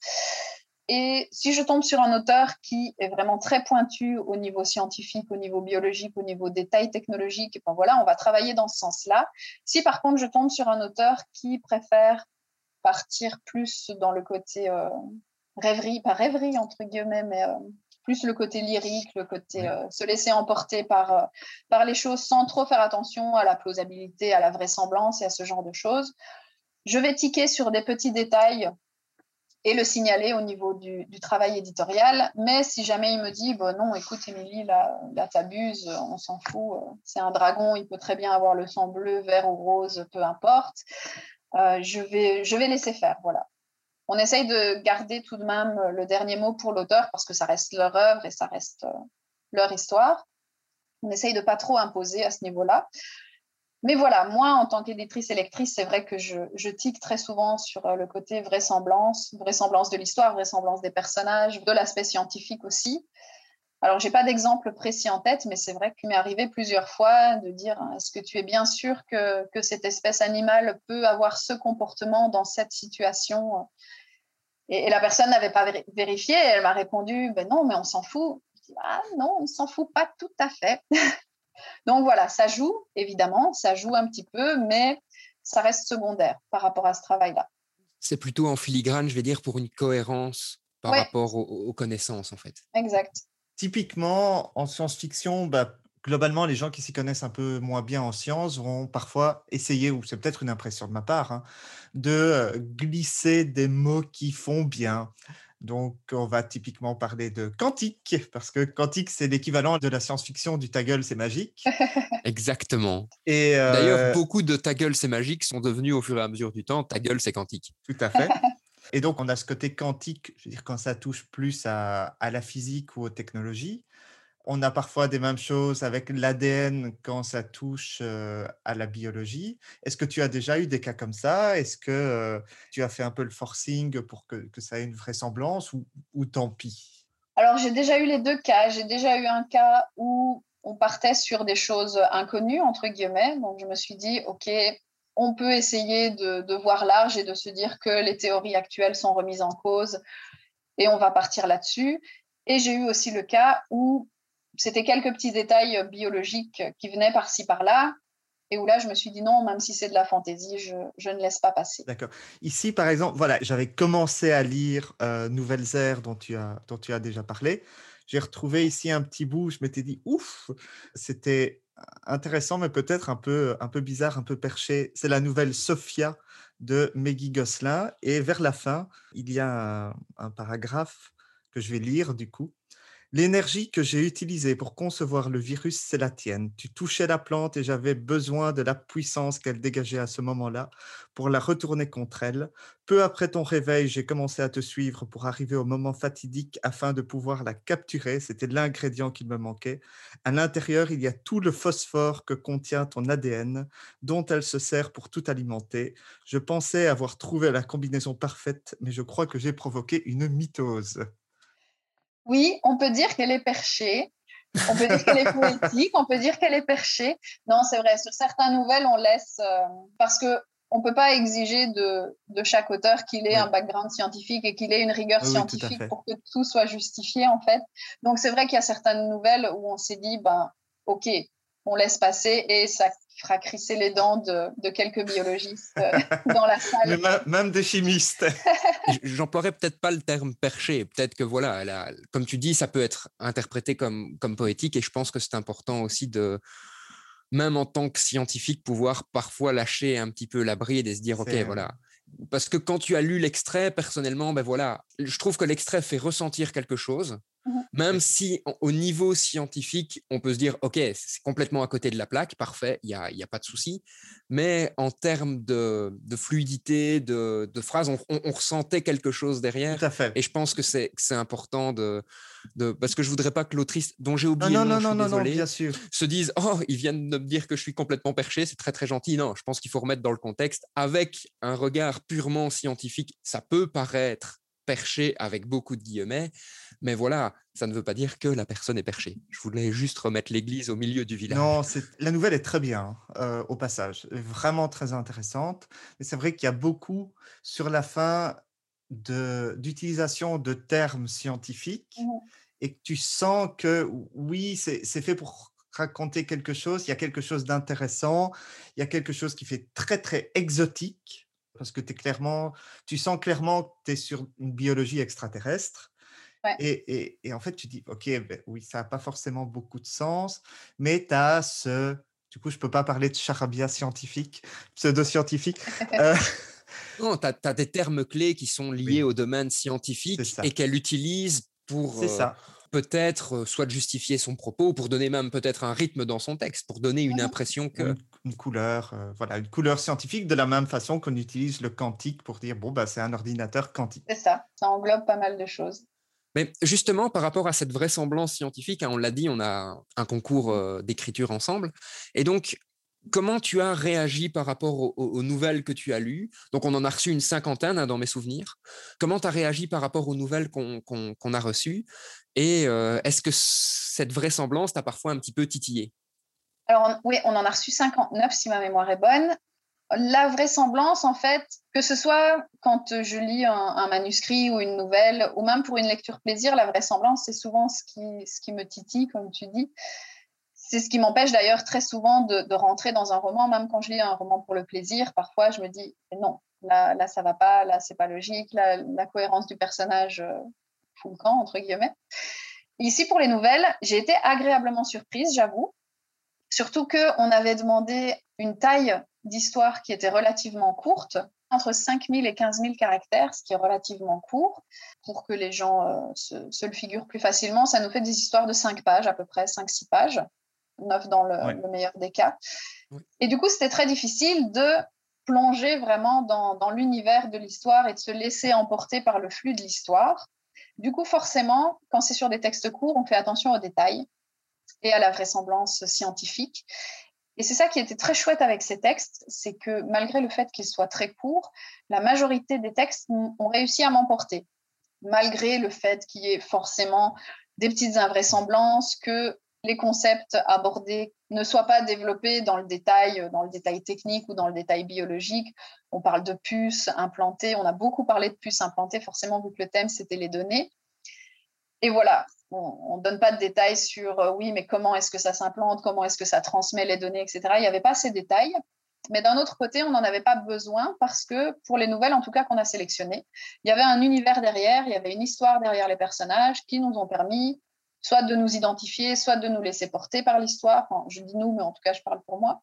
Et si je tombe sur un auteur qui est vraiment très pointu au niveau scientifique, au niveau biologique, au niveau détails technologiques, ben voilà, on va travailler dans ce sens-là. Si par contre je tombe sur un auteur qui préfère partir plus dans le côté euh, rêverie, pas rêverie entre guillemets, mais euh, plus le côté lyrique, le côté euh, se laisser emporter par, par les choses sans trop faire attention à la plausibilité, à la vraisemblance et à ce genre de choses. Je vais tiquer sur des petits détails et le signaler au niveau du, travail éditorial. Mais si jamais il me dit, bon, non, écoute, Émilie, là, là t'abuses, on s'en fout, euh, c'est un dragon, il peut très bien avoir le sang bleu, vert ou rose, peu importe, euh, je, vais, je vais laisser faire. Voilà. On essaye de garder tout de même le dernier mot pour l'auteur parce que ça reste leur œuvre et ça reste euh, leur histoire. On essaye de pas trop imposer à ce niveau-là. Mais voilà, moi, en tant qu'éditrice et lectrice, c'est vrai que je, je tique très souvent sur euh, le côté vraisemblance, vraisemblance de l'histoire, vraisemblance des personnages, de l'aspect scientifique aussi. Alors, j'ai pas d'exemple précis en tête, mais c'est vrai qu'il m'est arrivé plusieurs fois de dire hein, est-ce que tu es bien sûr que, cette espèce animale peut avoir ce comportement dans cette situation? Et, la personne n'avait pas véri- vérifié, elle m'a répondu ben non, mais on s'en fout. Je dis, ah non, on s'en fout pas tout à fait. Donc voilà, ça joue, évidemment, ça joue un petit peu, mais ça reste secondaire par rapport à ce travail-là. C'est plutôt en filigrane, je vais dire, pour une cohérence par Ouais. rapport aux, aux connaissances, en fait. Exact. Typiquement, en science-fiction, bah, globalement, les gens qui s'y connaissent un peu moins bien en sciences vont parfois essayer, ou c'est peut-être une impression de ma part, hein, de euh, glisser des mots qui font bien. Donc, on va typiquement parler de quantique, parce que quantique, c'est l'équivalent de la science-fiction du ta gueule, c'est magique. [laughs] Exactement. Et euh, D'ailleurs, beaucoup de ta gueule, c'est magique sont devenus au fur et à mesure du temps ta gueule, c'est quantique. Tout à fait. [laughs] Et donc, on a ce côté quantique, je veux dire, quand ça touche plus à, à la physique ou aux technologies. On a parfois des mêmes choses avec l'ADN quand ça touche à la biologie. Est-ce que tu as déjà eu des cas comme ça? Est-ce que tu as fait un peu le forcing pour que, ça ait une vraisemblance ou, ou tant pis? Alors, j'ai déjà eu les deux cas. J'ai déjà eu un cas où on partait sur des choses inconnues, entre guillemets. Donc, je me suis dit, OK, on peut essayer de voir large et de se dire que les théories actuelles sont remises en cause et on va partir là-dessus. Et j'ai eu aussi le cas où c'était quelques petits détails biologiques qui venaient par-ci, par-là. Et où là, je me suis dit non, même si c'est de la fantaisie, je, ne laisse pas passer. D'accord. Ici, par exemple, voilà, j'avais commencé à lire euh, Nouvelles Ères dont tu as, dont tu as déjà parlé. J'ai retrouvé ici un petit bout, je m'étais dit, ouf, c'était intéressant, mais peut-être un peu, un peu bizarre, un peu perché. C'est la nouvelle Sophia de Maggie Gosselin. Et vers la fin, il y a un paragraphe que je vais lire du coup. L'énergie que j'ai utilisée pour concevoir le virus, c'est la tienne. Tu touchais la plante et j'avais besoin de la puissance qu'elle dégageait à ce moment-là pour la retourner contre elle. Peu après ton réveil, j'ai commencé à te suivre pour arriver au moment fatidique afin de pouvoir la capturer. C'était l'ingrédient qui me manquait. À l'intérieur, il y a tout le phosphore que contient ton ADN, dont elle se sert pour tout alimenter. Je pensais avoir trouvé la combinaison parfaite, mais je crois que j'ai provoqué une mitose. Oui, on peut dire qu'elle est perchée. On peut dire qu'elle est poétique, on peut dire qu'elle est perchée. Non, c'est vrai, sur certaines nouvelles, on laisse. euh, parce que on ne peut pas exiger de, de chaque auteur qu'il ait un background scientifique et qu'il ait une rigueur scientifique pour que tout soit justifié, en fait. Donc, c'est vrai qu'il y a certaines nouvelles où on s'est dit, ben, OK, on laisse passer et ça fera crisser les dents de, de quelques biologistes euh, [laughs] dans la salle. même des chimistes. [laughs] J'emploierais peut-être pas le terme perché. Peut-être que, voilà, comme tu dis, ça peut être interprété comme, comme poétique et je pense que c'est important aussi de même en tant que scientifique, pouvoir parfois lâcher un petit peu la bride et se dire, OK, voilà. Parce que quand tu as lu l'extrait, personnellement, ben voilà, je trouve que l'extrait fait ressentir quelque chose. Mmh Même si au niveau scientifique, on peut se dire, OK, c'est complètement à côté de la plaque, parfait, il n'y a, y a, pas de souci. Mais en termes de, fluidité, de, de phrases, on, ressentait quelque chose derrière. Tout à fait. Et je pense que c'est important de, de, Parce que je voudrais pas que l'autrice, dont j'ai oublié non, non, non, non, désolé, bien sûr. se dise, oh, ils viennent de me dire que je suis complètement perché, c'est très très gentil. Non, je pense qu'il faut remettre dans le contexte. Avec un regard purement scientifique, ça peut paraître perché avec beaucoup de guillemets. Mais voilà, ça ne veut pas dire que la personne est perchée. Je voulais juste remettre l'église au milieu du village. Non, la nouvelle est très bien, euh, au passage. Vraiment très intéressante. Mais c'est vrai qu'il y a beaucoup sur la fin d'utilisation de, termes scientifiques mmh et que tu sens que oui, c'est fait pour raconter quelque chose, il y a quelque chose d'intéressant, il y a quelque chose qui fait très très exotique parce que es clairement, tu sens clairement que tu es sur une biologie extraterrestre. Et, et, en fait, tu dis, OK, ben oui, ça n'a pas forcément beaucoup de sens, mais tu as ce... Du coup, je ne peux pas parler de charabia scientifique, pseudo-scientifique. [laughs] euh... Non, tu as, des termes clés qui sont liés au domaine scientifique et qu'elle utilise pour... Ça peut-être soit de justifier son propos, pour donner même peut-être un rythme dans son texte, pour donner une impression que... Une, couleur, voilà, une couleur scientifique, de la même façon qu'on utilise le quantique pour dire, bon, bah, c'est un ordinateur quantique. C'est ça, ça englobe pas mal de choses. Mais justement, par rapport à cette vraisemblance scientifique, hein, on l'a dit, on a un concours d'écriture ensemble. Et donc, comment tu as réagi par rapport aux, nouvelles que tu as lues? Donc, on en a reçu une cinquantaine hein, dans mes souvenirs. Comment tu as réagi par rapport aux nouvelles qu'on a reçues? Et euh, est-ce que cette vraisemblance t'a parfois un petit peu titillé Alors, oui, on en a reçu 59 si ma mémoire est bonne. La vraisemblance, en fait, que ce soit quand je lis un, manuscrit ou une nouvelle, ou même pour une lecture plaisir, la vraisemblance, c'est souvent ce qui, ce qui me titille, comme tu dis. C'est ce qui m'empêche d'ailleurs très souvent de, rentrer dans un roman, même quand je lis un roman pour le plaisir. Parfois, je me dis non, là, là ça va pas, là, c'est pas logique, la cohérence du personnage euh, fout le camp, entre guillemets. Ici, pour les nouvelles, j'ai été agréablement surprise, j'avoue. Surtout qu'on avait demandé une taille d'histoire qui était relativement courte, entre 5000 et 15 000 caractères, ce qui est relativement court, pour que les gens euh, se, se, le figurent plus facilement. Ça nous fait des histoires de 5 pages, à peu près 5-6 pages neuf dans le, meilleur des cas. Et du coup, c'était très difficile de plonger vraiment dans, dans l'univers de l'histoire et de se laisser emporter par le flux de l'histoire. Du coup, forcément, quand c'est sur des textes courts, on fait attention aux détails et à la vraisemblance scientifique. Et c'est ça qui était très chouette avec ces textes, c'est que malgré le fait qu'ils soient très courts, la majorité des textes ont réussi à m'emporter, malgré le fait qu'il y ait forcément des petites invraisemblances, que les concepts abordés ne soient pas développés dans le détail, dans le détail technique ou dans le détail biologique. On parle de puces implantées, on a beaucoup parlé de puces implantées, forcément, vu que le thème, c'était les données. Et voilà, on ne donne pas de détails sur, euh, oui, mais comment est-ce que ça s'implante, comment est-ce que ça transmet les données, etc. Il n'y avait pas ces détails. Mais d'un autre côté, on n'en avait pas besoin parce que pour les nouvelles, en tout cas, qu'on a sélectionnées, il y avait un univers derrière, il y avait une histoire derrière les personnages qui nous ont permis soit de nous identifier, soit de nous laisser porter par l'histoire. je dis nous, mais en tout cas, je parle pour moi.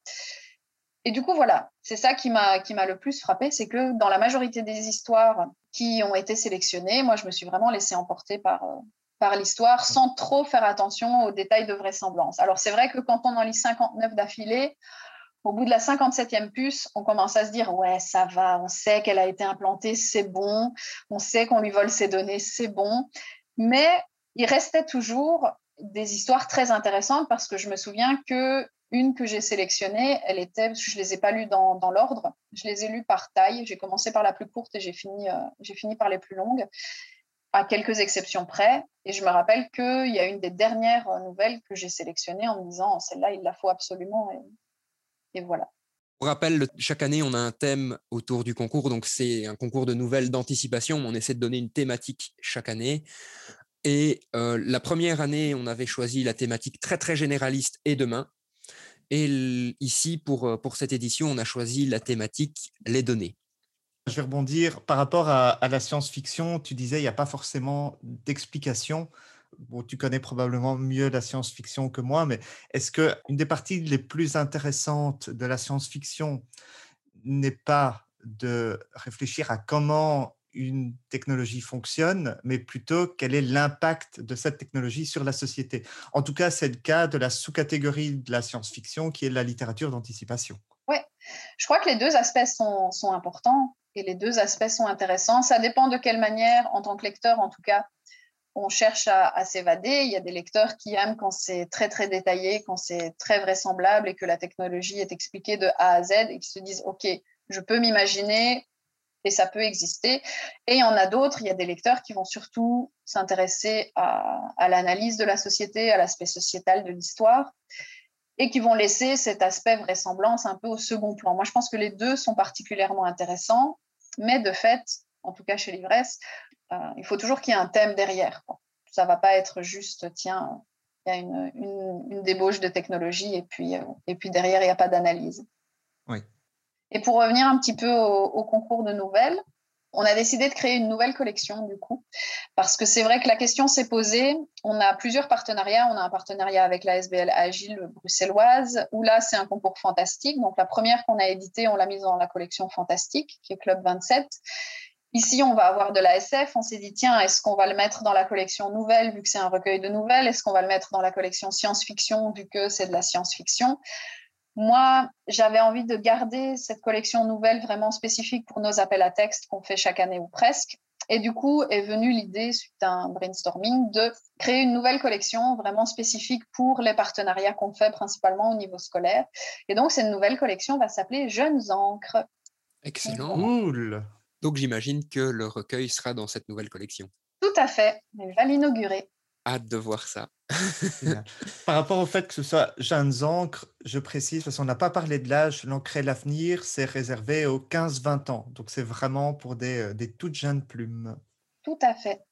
Et du coup, voilà, c'est ça qui m'a qui m'a le plus frappé, c'est que dans la majorité des histoires qui ont été sélectionnées, moi, je me suis vraiment laissée emporter par euh, par l'histoire sans trop faire attention aux détails de vraisemblance. Alors, c'est vrai que quand on en lit 59 d'affilée, au bout de la 57e puce, on commence à se dire ouais, ça va, on sait qu'elle a été implantée, c'est bon, on sait qu'on lui vole ses données, c'est bon. Mais il restait toujours des histoires très intéressantes parce que je me souviens que une que j'ai sélectionnée, elle était, je les ai pas lues dans, l'ordre, je les ai lues par taille. J'ai commencé par la plus courte et j'ai fini, euh, j'ai fini par les plus longues, à quelques exceptions près. Et je me rappelle qu'il y a une des dernières nouvelles que j'ai sélectionnées en me disant celle-là, il la faut absolument. Et, voilà. Pour rappel, chaque année, on a un thème autour du concours. Donc, c'est un concours de nouvelles d'anticipation. On essaie de donner une thématique chaque année. Et euh, la première année, on avait choisi la thématique très, très généraliste et demain. Et ici, pour, euh, pour cette édition, on a choisi la thématique les données. Je vais rebondir par rapport à, la science-fiction. Tu disais, il n'y a pas forcément d'explication. Tu connais probablement mieux la science-fiction que moi, mais est-ce que une des parties les plus intéressantes de la science-fiction n'est pas de réfléchir à comment une technologie fonctionne, mais plutôt quel est l'impact de cette technologie sur la société? En tout cas, c'est le cas de la sous-catégorie de la science-fiction qui est la littérature d'anticipation. Oui, je crois que les deux aspects sont, importants et les deux aspects sont intéressants. Ça dépend de quelle manière, en tant que lecteur, en tout cas, on cherche à, s'évader. Il y a des lecteurs qui aiment quand c'est très, très détaillé, quand c'est très vraisemblable et que la technologie est expliquée de A à Z et qui se disent, OK, je peux m'imaginer et ça peut exister. Et il y en a d'autres, il y a des lecteurs qui vont surtout s'intéresser à, l'analyse de la société, à l'aspect sociétal de l'histoire, et qui vont laisser cet aspect vraisemblance un peu au second plan. Moi, je pense que les deux sont particulièrement intéressants, mais de fait, en tout cas chez l'ivresse, euh, il faut toujours qu'il y ait un thème derrière. Ça ne va pas être juste, tiens, il y a une, une, débauche de technologie et puis, euh, et puis derrière, il n'y a pas d'analyse. Oui. Et pour revenir un petit peu au, concours de nouvelles, on a décidé de créer une nouvelle collection du coup, parce que c'est vrai que la question s'est posée. On a plusieurs partenariats. On a un partenariat avec la SBL Agile bruxelloise, où là c'est un concours fantastique. Donc la première qu'on a éditée, on l'a mise dans la collection fantastique, qui est Club 27. Ici, on va avoir de la SF. On s'est dit, tiens, est-ce qu'on va le mettre dans la collection nouvelle, vu que c'est un recueil de nouvelles? Est-ce qu'on va le mettre dans la collection science-fiction, vu que c'est de la science-fiction? Moi, j'avais envie de garder cette collection nouvelle vraiment spécifique pour nos appels à texte qu'on fait chaque année ou presque. Et du coup, est venue l'idée, suite à un brainstorming, de créer une nouvelle collection vraiment spécifique pour les partenariats qu'on fait principalement au niveau scolaire. Et donc, cette nouvelle collection va s'appeler Jeunes Encres. Excellent. Cool. Donc, j'imagine que le recueil sera dans cette nouvelle collection. Tout à fait. Elle va l'inaugurer. Hâte de voir ça. [laughs] Par rapport au fait que ce soit jeunes encres, je précise, parce qu'on n'a pas parlé de l'âge, l'encre et l'avenir, c'est réservé aux 15-20 ans. Donc c'est vraiment pour des, euh, des toutes jeunes plumes. Tout à fait.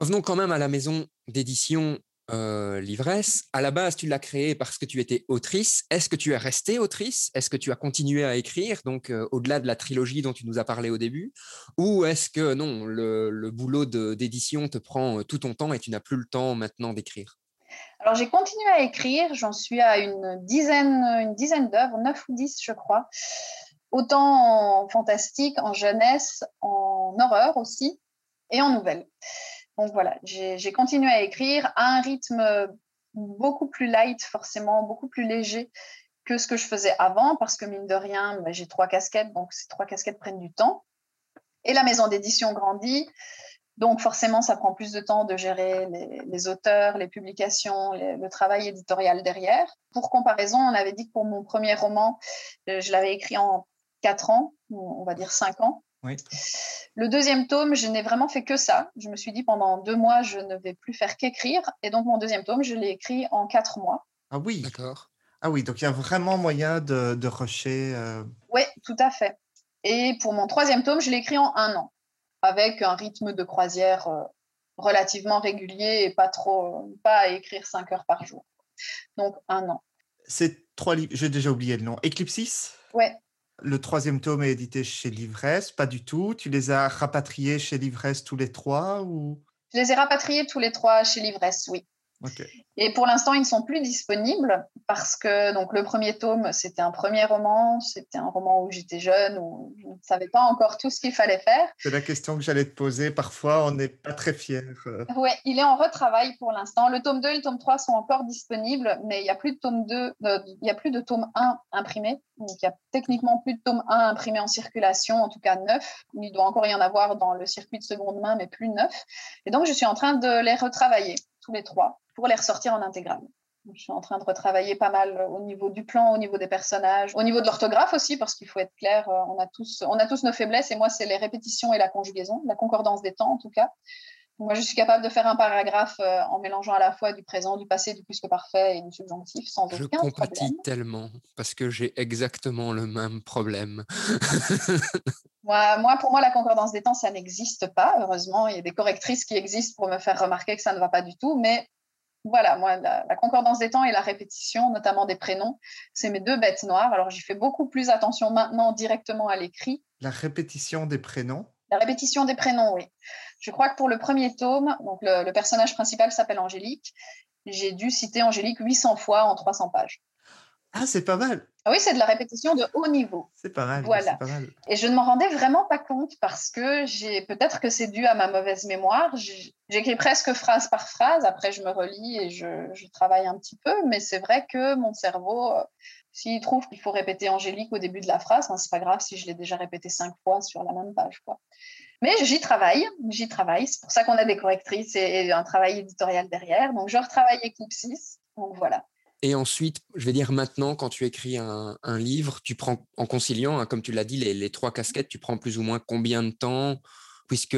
Revenons quand même à la maison d'édition euh, l'ivresse, à la base, tu l'as créé parce que tu étais autrice. Est-ce que tu es restée autrice? Est-ce que tu as continué à écrire, donc euh, au-delà de la trilogie dont tu nous as parlé au début? Ou est-ce que non, le, boulot d'édition te prend euh, tout ton temps et tu n'as plus le temps maintenant d'écrire? Alors j'ai continué à écrire, j'en suis à une dizaine, une dizaine d'œuvres, neuf ou dix je crois, autant en fantastique, en jeunesse, en horreur aussi, et en nouvelles. Donc voilà, j'ai continué à écrire à un rythme beaucoup plus light, forcément, beaucoup plus léger que ce que je faisais avant, parce que mine de rien, bah, j'ai trois casquettes, donc ces trois casquettes prennent du temps. Et la maison d'édition grandit, donc forcément, ça prend plus de temps de gérer les, auteurs, les publications, le travail éditorial derrière. Pour comparaison, on avait dit que pour mon premier roman, euh, je l'avais écrit en quatre ans, on va dire cinq ans. Le deuxième tome, je n'ai vraiment fait que ça. Je me suis dit pendant deux mois, je ne vais plus faire qu'écrire. Et donc, mon deuxième tome, je l'ai écrit en quatre mois. Ah oui. D'accord. Ah oui, donc il y a vraiment moyen de, de rusher. Euh. Oui, tout à fait. Et pour mon troisième tome, je l'ai écrit en un an, avec un rythme de croisière euh, relativement régulier et pas trop, pas à écrire cinq heures par jour. Donc un an. C'est trois livres, j'ai déjà oublié le nom. Eclipsis? Oui, le troisième tome est édité chez Livresse, pas du tout. Tu les as rapatriés chez Livresse tous les trois ou? Je les ai rapatriés tous les trois chez Livresse, oui. Et pour l'instant, ils ne sont plus disponibles parce que donc, le premier tome, c'était un premier roman, c'était un roman où j'étais jeune, où je ne savais pas encore tout ce qu'il fallait faire. C'est la question que j'allais te poser. Parfois, on n'est pas très fiers. Euh. Oui, il est en retravail pour l'instant. Le tome 2 et le tome 3 sont encore disponibles, mais il n'y a plus de tome 2, euh, il a plus de tome 1 imprimé. Donc, il n'y a techniquement plus de tome 1 imprimé en circulation, en tout cas neuf. Il doit encore y en avoir dans le circuit de seconde main, mais plus neuf. Et donc, je suis en train de les retravailler, tous les trois pour les ressortir en intégrale. Je suis en train de retravailler pas mal au niveau du plan, au niveau des personnages, au niveau de l'orthographe aussi, parce qu'il faut être clair, euh, on a, tous, on a tous nos faiblesses, et moi, c'est les répétitions et la conjugaison, la concordance des temps en tout cas. Moi, je suis capable de faire un paragraphe euh, en mélangeant à la fois du présent, du passé, du plus que parfait et du subjonctif sans Je aucun compatis problème. tellement parce que j'ai exactement le même problème. [laughs] Moi, moi, pour moi, la concordance des temps, ça n'existe pas. Heureusement, il y a des correctrices qui existent pour me faire remarquer que ça ne va pas du tout. Mais voilà, moi, la, la concordance des temps et la répétition, notamment des prénoms, c'est mes deux bêtes noires. Alors, j'y fais beaucoup plus attention maintenant directement à l'écrit. La répétition des prénoms? La répétition des prénoms, oui. Je crois que pour le premier tome, donc le, le personnage principal s'appelle Angélique. J'ai dû citer Angélique 800 fois en 300 pages. Ah, c'est pas mal. Ah oui, c'est de la répétition de haut niveau. C'est pas mal. Voilà. c'est pas mal. Et je ne m'en rendais vraiment pas compte parce que j'ai peut-être que c'est dû à ma mauvaise mémoire. J'écris presque phrase par phrase. Après, je me relis et je, je travaille un petit peu. Mais c'est vrai que mon cerveau, euh, s'il trouve qu'il faut répéter Angélique au début de la phrase, ben, c'est pas grave si je l'ai déjà répété cinq fois sur la même page. Quoi. Mais j'y travaille, j'y travaille. C'est pour ça qu'on a des correctrices et, et un travail éditorial derrière. Donc, je retravaille Équipe 6. Donc, voilà. Et ensuite, je vais dire maintenant, quand tu écris un, un livre, tu prends en conciliant, hein, comme tu l'as dit, les, les trois casquettes, tu prends plus ou moins combien de temps Puisque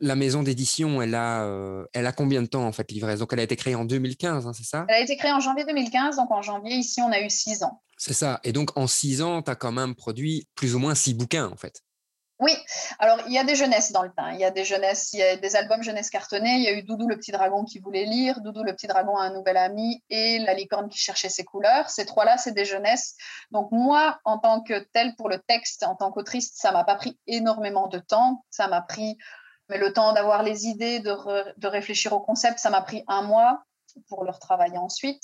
la maison d'édition, elle, a, euh, elle a combien de temps en fait, l'ivresse? Donc elle a été créée en 2015, hein, c'est ça? Elle a été créée en janvier 2015. Donc, en janvier, ici, on a eu six ans. C'est ça. Et donc en six ans, tu as quand même produit plus ou moins six bouquins en fait. Oui, alors il y a des jeunesses dans le pain. Il y a des jeunesses, il y a des albums jeunesse cartonnés. Il y a eu Doudou le petit dragon qui voulait lire, Doudou le petit dragon a un nouvel ami et La licorne qui cherchait ses couleurs. Ces trois-là, c'est des jeunesses. Donc moi, en tant que telle pour le texte, en tant qu'autrice, ça m'a pas pris énormément de temps. Ça m'a pris mais le temps d'avoir les idées, de, de réfléchir au concept, ça m'a pris un mois pour le retravailler ensuite.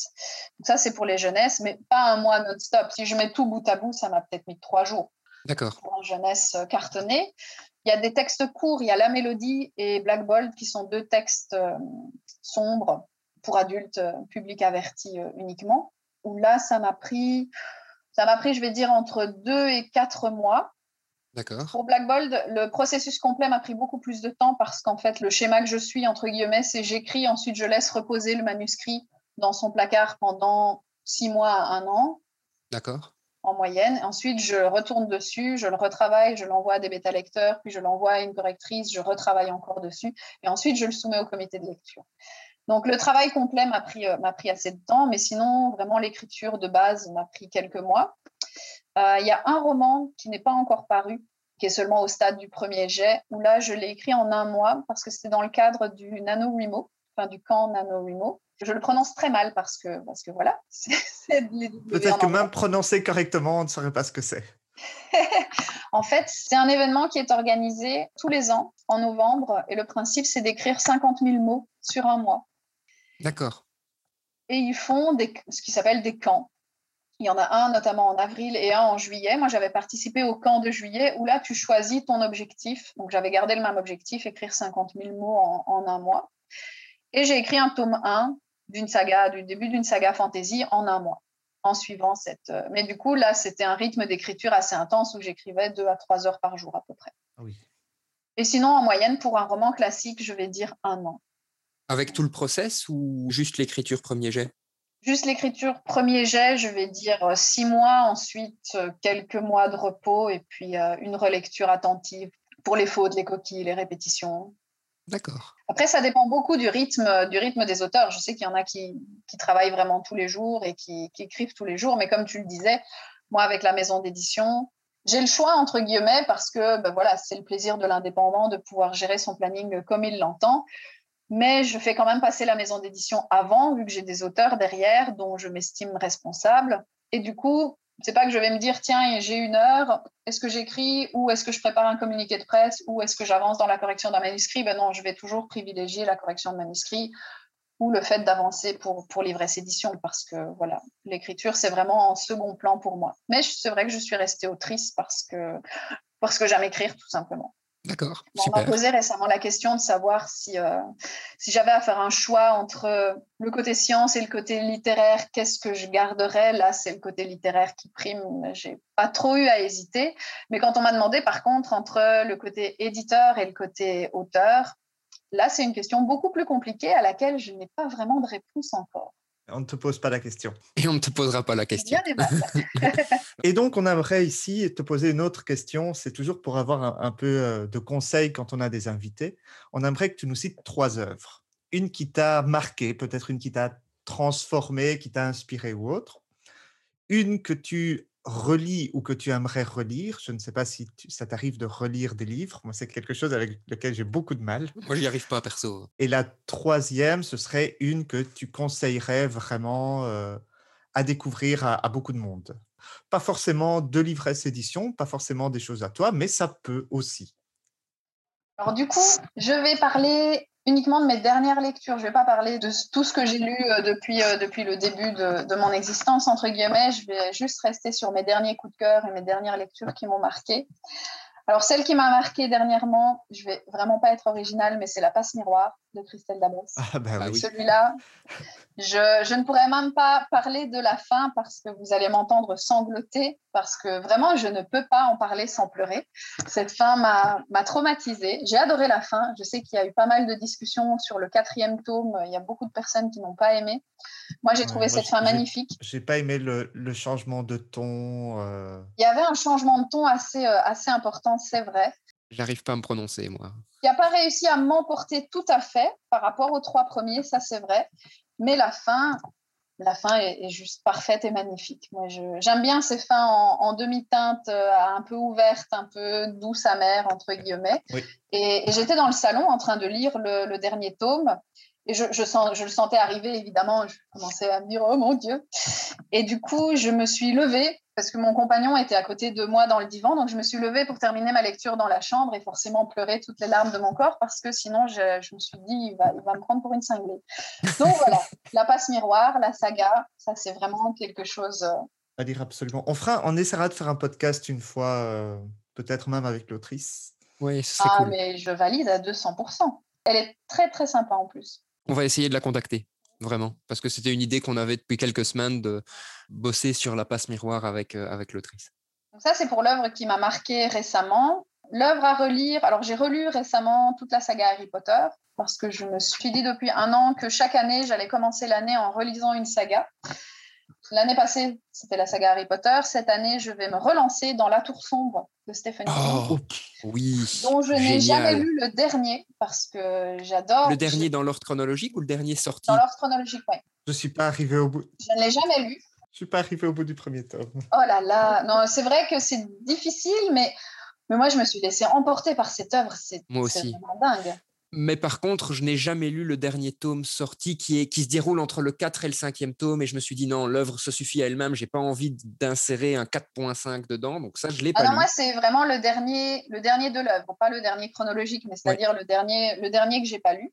Donc ça, c'est pour les jeunesses, mais pas un mois non-stop. Si je mets tout bout à bout, ça m'a peut-être mis trois jours D'accord. jeunesse euh, cartonnée. Il y a des textes courts, il y a La Mélodie et Black Bolt qui sont deux textes euh, sombres pour adultes, euh, public averti uniquement. Où là, ça m'a pris, ça m'a pris, je vais dire, entre deux et quatre mois. D'accord. Pour Black Bold, le processus complet m'a pris beaucoup plus de temps parce qu'en fait, le schéma que je suis, entre guillemets, c'est j'écris, ensuite je laisse reposer le manuscrit dans son placard pendant six mois à un an D'accord. En moyenne. Ensuite, je retourne dessus, je le retravaille, je l'envoie à des bêta-lecteurs, puis je l'envoie à une correctrice, je retravaille encore dessus, et ensuite je le soumets au comité de lecture. Donc le travail complet m'a pris, euh, pris assez de temps, mais sinon, vraiment, l'écriture de base m'a pris quelques mois. Euh, Il y a un roman qui n'est pas encore paru, qui est seulement au stade du premier jet, où là, je l'ai écrit en un mois, parce que c'était dans le cadre du NaNoWriMo, enfin du camp NaNoWriMo. Je le prononce très mal parce que, parce que voilà, [laughs] Peut-être que même prononcé correctement, on ne saurait pas ce que c'est. [laughs] En fait, c'est un événement qui est organisé tous les ans en novembre et le principe, c'est d'écrire 50 000 mots sur un mois. D'accord. Et ils font des, ce qui s'appelle des camps. Il y en a un notamment en avril et un en juillet. Moi, j'avais participé au camp de juillet où là, tu choisis ton objectif. Donc, j'avais gardé le même objectif, écrire 50 000 mots en, en un mois. Et j'ai écrit un tome 1 d'une saga, du début d'une saga fantasy en un mois, en suivant cette. euh, Mais du coup, là, c'était un rythme d'écriture assez intense où j'écrivais deux à trois heures par jour à peu près. Oui. Et sinon, en moyenne, pour un roman classique, je vais dire un an. Avec tout le process ou juste l'écriture premier jet? Juste l'écriture, premier jet, je vais dire euh, six mois, ensuite euh, quelques mois de repos et puis une relecture attentive pour les fautes, les coquilles, les répétitions. D'accord. Après, ça dépend beaucoup du rythme, du rythme des auteurs. Je sais qu'il y en a qui, qui travaillent vraiment tous les jours et qui, qui écrivent tous les jours, mais comme tu le disais, moi, avec la maison d'édition, j'ai le choix, entre guillemets, parce que ben voilà, c'est le plaisir de l'indépendant de pouvoir gérer son planning comme il l'entend. Mais je fais quand même passer la maison d'édition avant, vu que j'ai des auteurs derrière dont je m'estime responsable. Et du coup, c'est pas que je vais me dire, tiens, j'ai une heure, est-ce que j'écris ou est-ce que je prépare un communiqué de presse ou est-ce que j'avance dans la correction d'un manuscrit? Ben non, je vais toujours privilégier la correction de manuscrit ou le fait d'avancer pour, pour l'ivresse édition parce que voilà, l'écriture, c'est vraiment en second plan pour moi. Mais c'est vrai que je suis restée autrice parce que, parce que j'aime écrire tout simplement. D'accord. On m'a posé récemment la question de savoir si, euh, si j'avais à faire un choix entre le côté science et le côté littéraire, qu'est-ce que je garderais? Là, c'est le côté littéraire qui prime. J'ai pas trop eu à hésiter. Mais quand on m'a demandé, par contre, entre le côté éditeur et le côté auteur, là, c'est une question beaucoup plus compliquée à laquelle je n'ai pas vraiment de réponse encore. On ne te pose pas la question. Et on ne te posera pas la question. [laughs] et donc, on aimerait ici te poser une autre question. C'est toujours pour avoir un, un, peu euh, de conseils quand on a des invités. On aimerait que tu nous cites trois œuvres. Une qui t'a marqué, peut-être une qui t'a transformé, qui t'a inspiré ou autre. Une que tu relis ou que tu aimerais relire Je ne sais pas si ça t'arrive de relire des livres. Moi, c'est quelque chose avec lequel j'ai beaucoup de mal. Moi, j'y arrive pas, perso. Et la troisième, ce serait une que tu conseillerais vraiment euh, à découvrir à, beaucoup de monde. Pas forcément de livresse édition, pas forcément des choses à toi, mais ça peut aussi. Alors du coup, je vais parler uniquement de mes dernières lectures. Je ne vais pas parler de tout ce que j'ai lu euh, depuis, euh, depuis le début de, de, mon existence, entre guillemets. Je vais juste rester sur mes derniers coups de cœur et mes dernières lectures qui m'ont marqué. Alors, celle qui m'a marqué dernièrement, je vais vraiment pas être originale, mais c'est La passe miroir de Christelle Dabos. Ah, bah oui. Celui-là, je, je, ne pourrais même pas parler de la fin parce que vous allez m'entendre sangloter, parce que vraiment, je ne peux pas en parler sans pleurer. Cette fin m'a traumatisée. J'ai adoré la fin. Je sais qu'il y a eu pas mal de discussions sur le quatrième tome. Il y a beaucoup de personnes qui n'ont pas aimé. Moi, j'ai trouvé cette fin magnifique. J'ai pas aimé le, le, changement de ton. Euh... Il y avait un changement de ton assez, euh, assez important, c'est vrai. J'arrive pas à me prononcer, moi. Il n'a pas réussi à m'emporter tout à fait par rapport aux trois premiers, ça c'est vrai. Mais la fin, la fin est, juste parfaite et magnifique. Moi, j'aime bien ces fins en, demi-teinte, euh, un peu ouverte, un peu douce, amère, entre guillemets. Et, j'étais dans le salon en train de lire le, dernier tome. Et je, je, sens, je, le sentais arriver, évidemment. Je commençais à me dire, oh mon Dieu. Et du coup, je me suis levée parce que mon compagnon était à côté de moi dans le divan. Donc, je me suis levée pour terminer ma lecture dans la chambre et forcément pleurer toutes les larmes de mon corps parce que sinon, je, je me suis dit, il va, il va, me prendre pour une cinglée. Donc, voilà, la passe miroir, la saga, ça, c'est vraiment quelque chose. Euh, à dire absolument. On, fera, on essaiera de faire un podcast une fois, euh, peut-être même avec l'autrice. Oui, c'est ah, cool. mais je valide à 200%. Elle est très, très sympa en plus. On va essayer de la contacter vraiment, parce que c'était une idée qu'on avait depuis quelques semaines de bosser sur la passe miroir avec, euh, l'autrice. Ça, c'est pour l'œuvre qui m'a marqué récemment. L'œuvre à relire, alors j'ai relu récemment toute la saga Harry Potter, parce que je me suis dit depuis un an que chaque année, j'allais commencer l'année en relisant une saga. L'année passée, c'était la saga Harry Potter. Cette année, je vais me relancer dans La Tour sombre de Stephen King. Oh, oui. Dont je n'ai jamais lu le dernier parce que j'adore. Le dernier dans l'ordre chronologique ou le dernier sorti? Dans l'ordre chronologique, oui. Je ne suis pas arrivé au bout. Je ne l'ai jamais lu. Je suis pas arrivé au bout du premier tome. Oh là là, non, c'est vrai que c'est difficile, mais, mais moi je me suis laissée emporter par cette œuvre. C'est vraiment dingue. Mais par contre, je n'ai jamais lu le dernier tome sorti qui, est, qui se déroule entre le 4 et le 5e tome. Et je me suis dit, non, l'œuvre se suffit à elle-même. J'ai pas envie d'insérer un 4.5 dedans. Donc ça, je l'ai pas ah lu. Moi, c'est vraiment le dernier, le dernier de l'œuvre. Pas le dernier chronologique, mais c'est-à-dire le, dernier, le dernier que j'ai pas lu.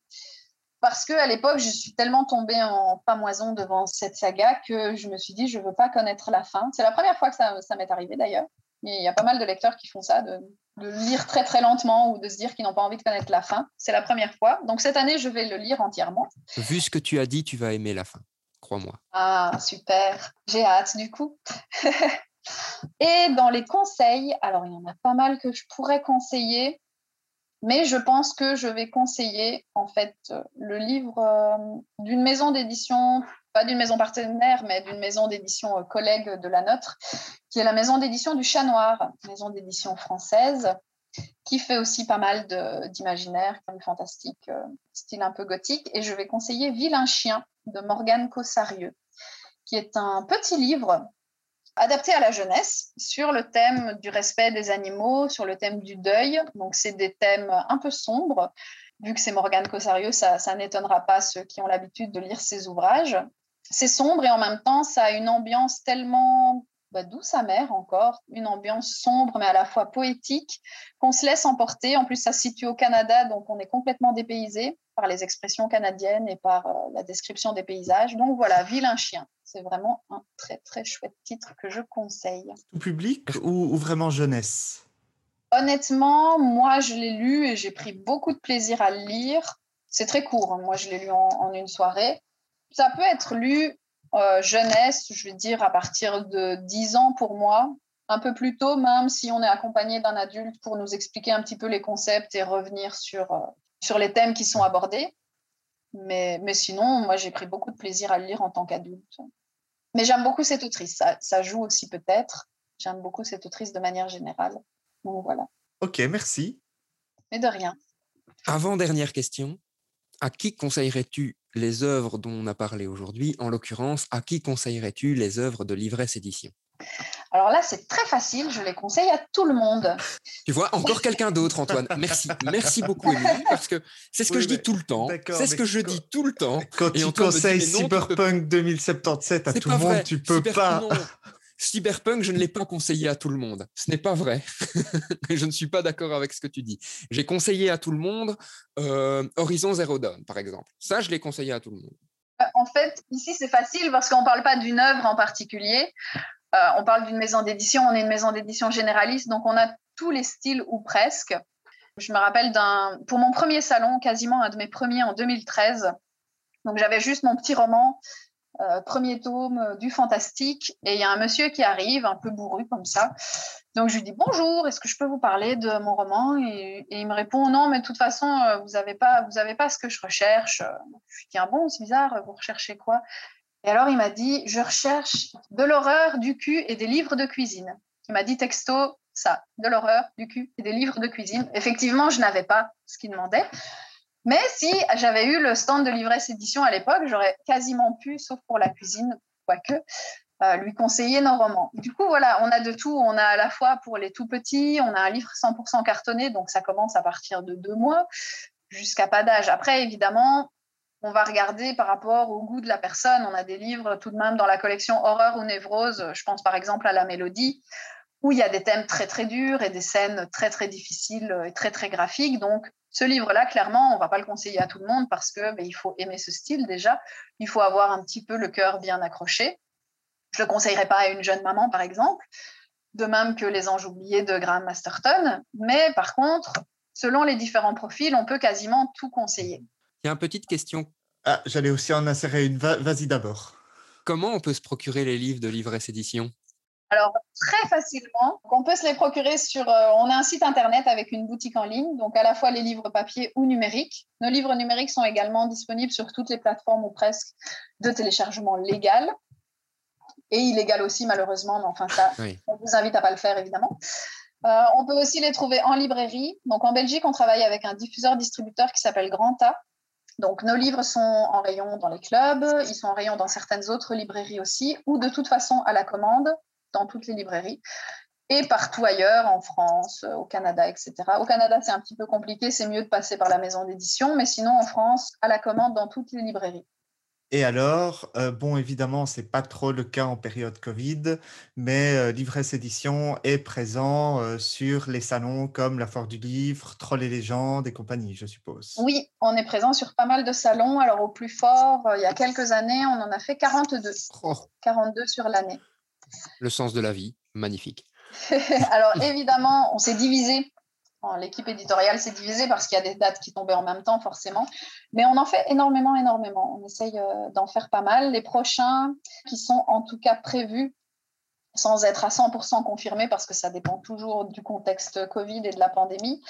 Parce qu'à l'époque, je suis tellement tombée en pamoison devant cette saga que je me suis dit, je veux pas connaître la fin. C'est la première fois que ça, ça m'est arrivé d'ailleurs. Il y a pas mal de lecteurs qui font ça, de, de lire très très lentement ou de se dire qu'ils n'ont pas envie de connaître la fin. C'est la première fois. Donc cette année, je vais le lire entièrement. Vu ce que tu as dit, tu vas aimer la fin, crois-moi. Ah, super. J'ai hâte du coup. [laughs] Et dans les conseils, alors il y en a pas mal que je pourrais conseiller, mais je pense que je vais conseiller en fait le livre euh, d'une maison d'édition pas d'une maison partenaire, mais d'une maison d'édition euh, collègue de la nôtre, qui est la maison d'édition du Chat Noir, maison d'édition française, qui fait aussi pas mal d'imaginaire, comme fantastique, euh, style un peu gothique. Et je vais conseiller Vilain Chien de Morgane Cossarieux, qui est un petit livre adapté à la jeunesse sur le thème du respect des animaux, sur le thème du deuil. Donc, c'est des thèmes un peu sombres. Vu que c'est Morgane Cossarieux, ça, ça n'étonnera pas ceux qui ont l'habitude de lire ses ouvrages c'est sombre et en même temps, ça a une ambiance tellement bah, douce, amère encore, une ambiance sombre mais à la fois poétique, qu'on se laisse emporter. En plus, ça se situe au Canada, donc on est complètement dépaysé par les expressions canadiennes et par euh, la description des paysages. Donc voilà, Vilain chien. C'est vraiment un très très chouette titre que je conseille. Tout public ou, vraiment jeunesse? Honnêtement, moi je l'ai lu et j'ai pris beaucoup de plaisir à le lire. C'est très court, hein. moi je l'ai lu en une soirée ça peut être lu euh, jeunesse, je vais dire à partir de 10 ans pour moi, un peu plus tôt même si on est accompagné d'un adulte pour nous expliquer un petit peu les concepts et revenir sur, euh, sur les thèmes qui sont abordés. Mais, mais sinon, moi, j'ai pris beaucoup de plaisir à le lire en tant qu'adulte. Mais j'aime beaucoup cette autrice. Ça, ça joue aussi peut-être. J'aime beaucoup cette autrice de manière générale. Donc voilà. Ok, merci. Mais de rien. Avant-dernière question. À qui conseillerais-tu les œuvres dont on a parlé aujourd'hui En l'occurrence, à qui conseillerais-tu les œuvres de l'ivresse édition? Alors là, c'est très facile. Je les conseille à tout le monde. Tu vois, encore [laughs] quelqu'un d'autre, Antoine. Merci. Merci beaucoup, Émilie, parce que c'est ce que Oui, je dis tout le temps. C'est ce que je dis tout le temps. Quand Et tu Antoine me dit, conseilles tu peux Cyberpunk 2077 à tout le monde, vrai. tu peux pas. non. Cyberpunk, je ne l'ai pas conseillé à tout le monde. Ce n'est pas vrai. [laughs] je ne suis pas d'accord avec ce que tu dis. J'ai conseillé à tout le monde euh, Horizon Zero Dawn, par exemple. Ça, je l'ai conseillé à tout le monde. Euh, En fait, ici, c'est facile parce qu'on ne parle pas d'une œuvre en particulier. Euh, on parle d'une maison d'édition. On est une maison d'édition généraliste, donc on a tous les styles ou presque. Je me rappelle d'un, pour mon premier salon, quasiment un de mes premiers en 2013. Donc j'avais juste mon petit roman, euh, premier tome euh, du fantastique, et il y a un monsieur qui arrive, un peu bourru comme ça. Donc je lui dis bonjour, est-ce que je peux vous parler de mon roman? Et, il me répond non, mais de toute façon, euh, vous n'avez pas, avez pas ce que je recherche. Je lui dis ah bon, c'est bizarre, vous recherchez quoi? Et alors il m'a dit je recherche de l'horreur, du cul et des livres de cuisine. Il m'a dit texto ça, de l'horreur, du cul et des livres de cuisine. Effectivement, je n'avais pas ce qu'il demandait. Mais si j'avais eu le stand de l'ivresse édition à l'époque, j'aurais quasiment pu, sauf pour la cuisine, quoique, euh, lui conseiller nos romans. Du coup, voilà, on a de tout. On a à la fois pour les tout petits, on a un livre 100% cartonné, donc ça commence à partir de deux mois jusqu'à pas d'âge. Après, évidemment, on va regarder par rapport au goût de la personne. On a des livres tout de même dans la collection Horreur ou Névrose. Je pense par exemple à La Mélodie, où il y a des thèmes très très durs et des scènes très très difficiles et très très graphiques. Donc, ce livre-là, clairement, on va pas le conseiller à tout le monde parce que ben, il faut aimer ce style déjà. Il faut avoir un petit peu le cœur bien accroché. Je le conseillerais pas à une jeune maman, par exemple, de même que Les Anges oubliés de Graham Masterton. Mais par contre, selon les différents profils, on peut quasiment tout conseiller. Il y a une petite question. Ah, j'allais aussi en insérer une. Va- Vas-y d'abord. Comment on peut se procurer les livres de l'ivresse édition Alors, très facilement, on peut se les procurer sur. euh, on a un site internet avec une boutique en ligne, donc à la fois les livres papier ou numériques. Nos livres numériques sont également disponibles sur toutes les plateformes ou presque de téléchargement légal et illégal aussi, malheureusement, mais enfin, ça, Oui. on vous invite à pas le faire, évidemment. Euh, on peut aussi les trouver en librairie. Donc, en Belgique, on travaille avec un diffuseur-distributeur qui s'appelle Granta. Donc, nos livres sont en rayon dans les clubs, ils sont en rayon dans certaines autres librairies aussi, ou de toute façon à la commande dans toutes les librairies et partout ailleurs, en France, au Canada, etc. Au Canada, c'est un petit peu compliqué, c'est mieux de passer par la maison d'édition, mais sinon, en France, à la commande dans toutes les librairies. Et alors, euh, bon, évidemment, c'est pas trop le cas en période Covid, mais euh, Livresse Édition est présent euh, sur les salons comme la Foire du Livre, Troll et Légendes et compagnie, je suppose. Oui, on est présent sur pas mal de salons. Alors, au plus fort, euh, il y a quelques années, on en a fait 42. Oh, 42 sur l'année. Le sens de la vie, magnifique. [laughs] Alors, évidemment, on s'est divisé. Bon, L'équipe éditoriale s'est divisée parce qu'il y a des dates qui tombaient en même temps, forcément. Mais on en fait énormément, énormément. On essaye euh, d'en faire pas mal. Les prochains, qui sont en tout cas prévus, sans être à 100% confirmés, parce que ça dépend toujours du contexte Covid et de la pandémie,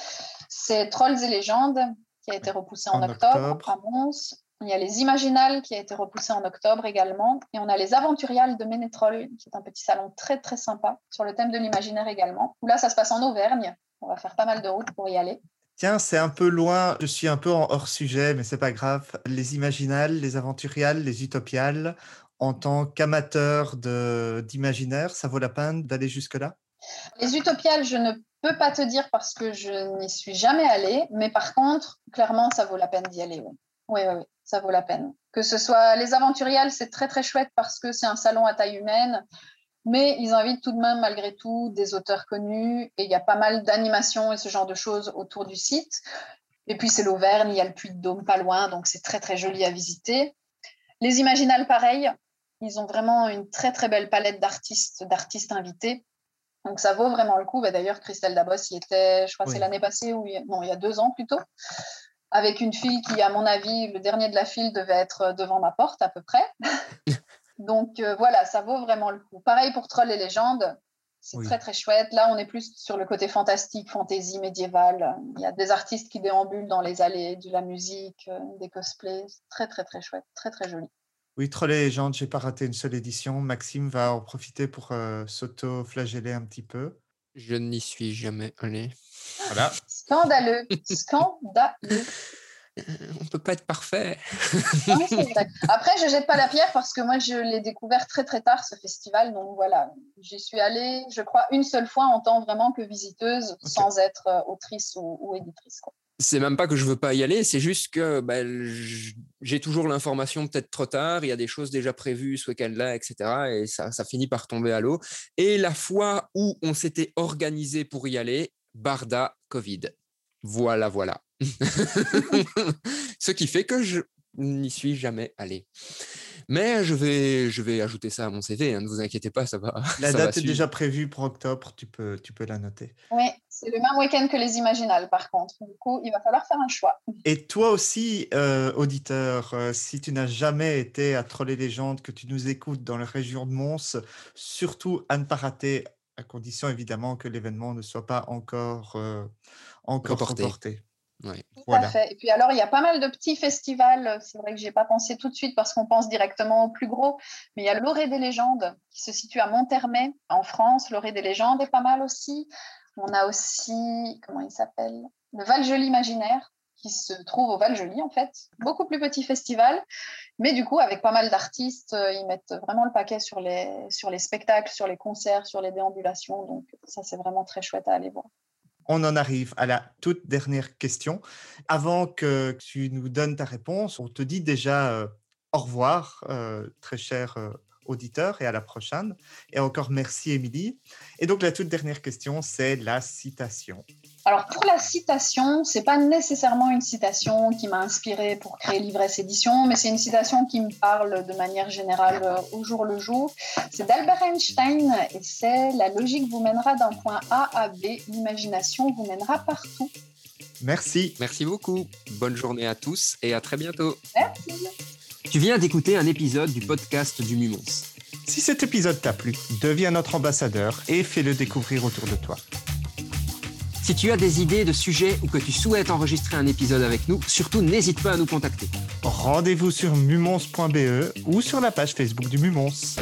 c'est Trolls et légendes, qui a été repoussé en, En octobre, octobre. à Mons. Il y a les Imaginales, qui a été repoussé en octobre également. Et on a les Aventuriales de Ménétrol, qui est un petit salon très, très sympa, sur le thème de l'imaginaire également. Où là, ça se passe en Auvergne. On va faire pas mal de routes pour y aller. Tiens, c'est un peu loin, je suis un peu en hors sujet, mais c'est pas grave. Les Imaginales, les Aventuriales, les Utopiales, en tant qu'amateur d'imaginaire, ça vaut la peine d'aller jusque-là? Les Utopiales, je ne peux pas te dire parce que je n'y suis jamais allée, mais par contre, clairement, ça vaut la peine d'y aller. Oui. Oui, oui, oui, ça vaut la peine. Que ce soit les Aventuriales, c'est très très chouette parce que c'est un salon à taille humaine, mais ils invitent tout de même malgré tout des auteurs connus et il y a pas mal d'animations et ce genre de choses autour du site. Et puis c'est l'Auvergne, il y a le Puy de Dôme pas loin, donc c'est très très joli à visiter. Les Imaginales, pareil, ils ont vraiment une très très belle palette d'artistes, d'artistes invités. Donc ça vaut vraiment le coup. Bah, D'ailleurs, Christelle Dabos y était, je crois que Oui. c'est l'année passée, ou il y a- non, il y a deux ans plutôt, avec une fille qui, à mon avis, le dernier de la file devait être devant ma porte à peu près. [laughs] Donc euh, voilà, ça vaut vraiment le coup. Pareil pour Troll et légendes. C'est très très chouette. Là, on est plus sur le côté fantastique, fantasy, médiéval. Il y a des artistes qui déambulent dans les allées, de la musique, euh, des cosplays. Très très très chouette, très très joli. Oui, Troll et Légende, j'ai pas raté une seule édition. Maxime va en profiter pour euh, s'auto-flageller un petit peu. Je n'y suis jamais allé. Voilà. [laughs] Scandaleux, scandaleux. On peut pas être parfait. Non, vrai. Après, je jette pas la pierre parce que moi, je l'ai découvert très très tard ce festival. Donc voilà, j'y suis allée, je crois, une seule fois en tant vraiment que visiteuse, sans être euh, autrice ou, ou éditrice. quoi. C'est même pas que je veux pas y aller, c'est juste que bah, j'ai toujours l'information peut-être trop tard, il y a des choses déjà prévues ce week-end-là, etc. Et ça, ça finit par tomber à l'eau. Et la fois où on s'était organisé pour y aller, Barda, Covid. Voilà, voilà. [laughs] ce qui fait que je n'y suis jamais allé. Mais je vais, je vais ajouter ça à mon CV, hein, ne vous inquiétez pas, ça va. La ça va date est suivre. déjà prévue pour octobre, tu peux, tu peux la noter. Oui, c'est le même week-end que les Imaginales, par contre. Du coup, il va falloir faire un choix. Et toi aussi, euh, auditeur, euh, si tu n'as jamais été à Troll et Légende, que tu nous écoutes dans la région de Mons, surtout à ne pas rater, à condition évidemment que l'événement ne soit pas encore, euh, encore Reporté. reporté. Ouais. Tout Voilà. à fait. Et puis alors, il y a pas mal de petits festivals. C'est vrai que j'ai pas pensé tout de suite parce qu'on pense directement au plus gros. Mais il y a l'Orée des légendes qui se situe à Monthermé en France. L'Orée des légendes est pas mal aussi. On a aussi, comment il s'appelle? Le Val-Joli imaginaire qui se trouve au Val-Joli en fait. Beaucoup plus petit festival. Mais du coup, avec pas mal d'artistes, euh, ils mettent vraiment le paquet sur les, sur les spectacles, sur les concerts, sur les déambulations. Donc ça, c'est vraiment très chouette à aller voir. On en arrive à la toute dernière question. Avant que tu nous donnes ta réponse, on te dit déjà euh, au revoir, euh, très cher auditeur, et à la prochaine. Et encore merci, Émilie. Et donc, la toute dernière question, c'est la citation. Alors pour la citation, c'est pas nécessairement une citation qui m'a inspirée pour créer Livresse Édition, mais c'est une citation qui me parle de manière générale euh, au jour le jour. C'est d'Albert Einstein et c'est la logique vous mènera d'un point A à B, l'imagination vous mènera partout. Merci. Merci beaucoup. Bonne journée à tous et à très bientôt. Merci. Tu viens d'écouter un épisode du podcast du Mumons. Si cet épisode t'a plu, deviens notre ambassadeur et fais-le découvrir autour de toi. Si tu as des idées de sujets ou que tu souhaites enregistrer un épisode avec nous, surtout n'hésite pas à nous contacter. Rendez-vous sur mumons.be ou sur la page Facebook du Mumons.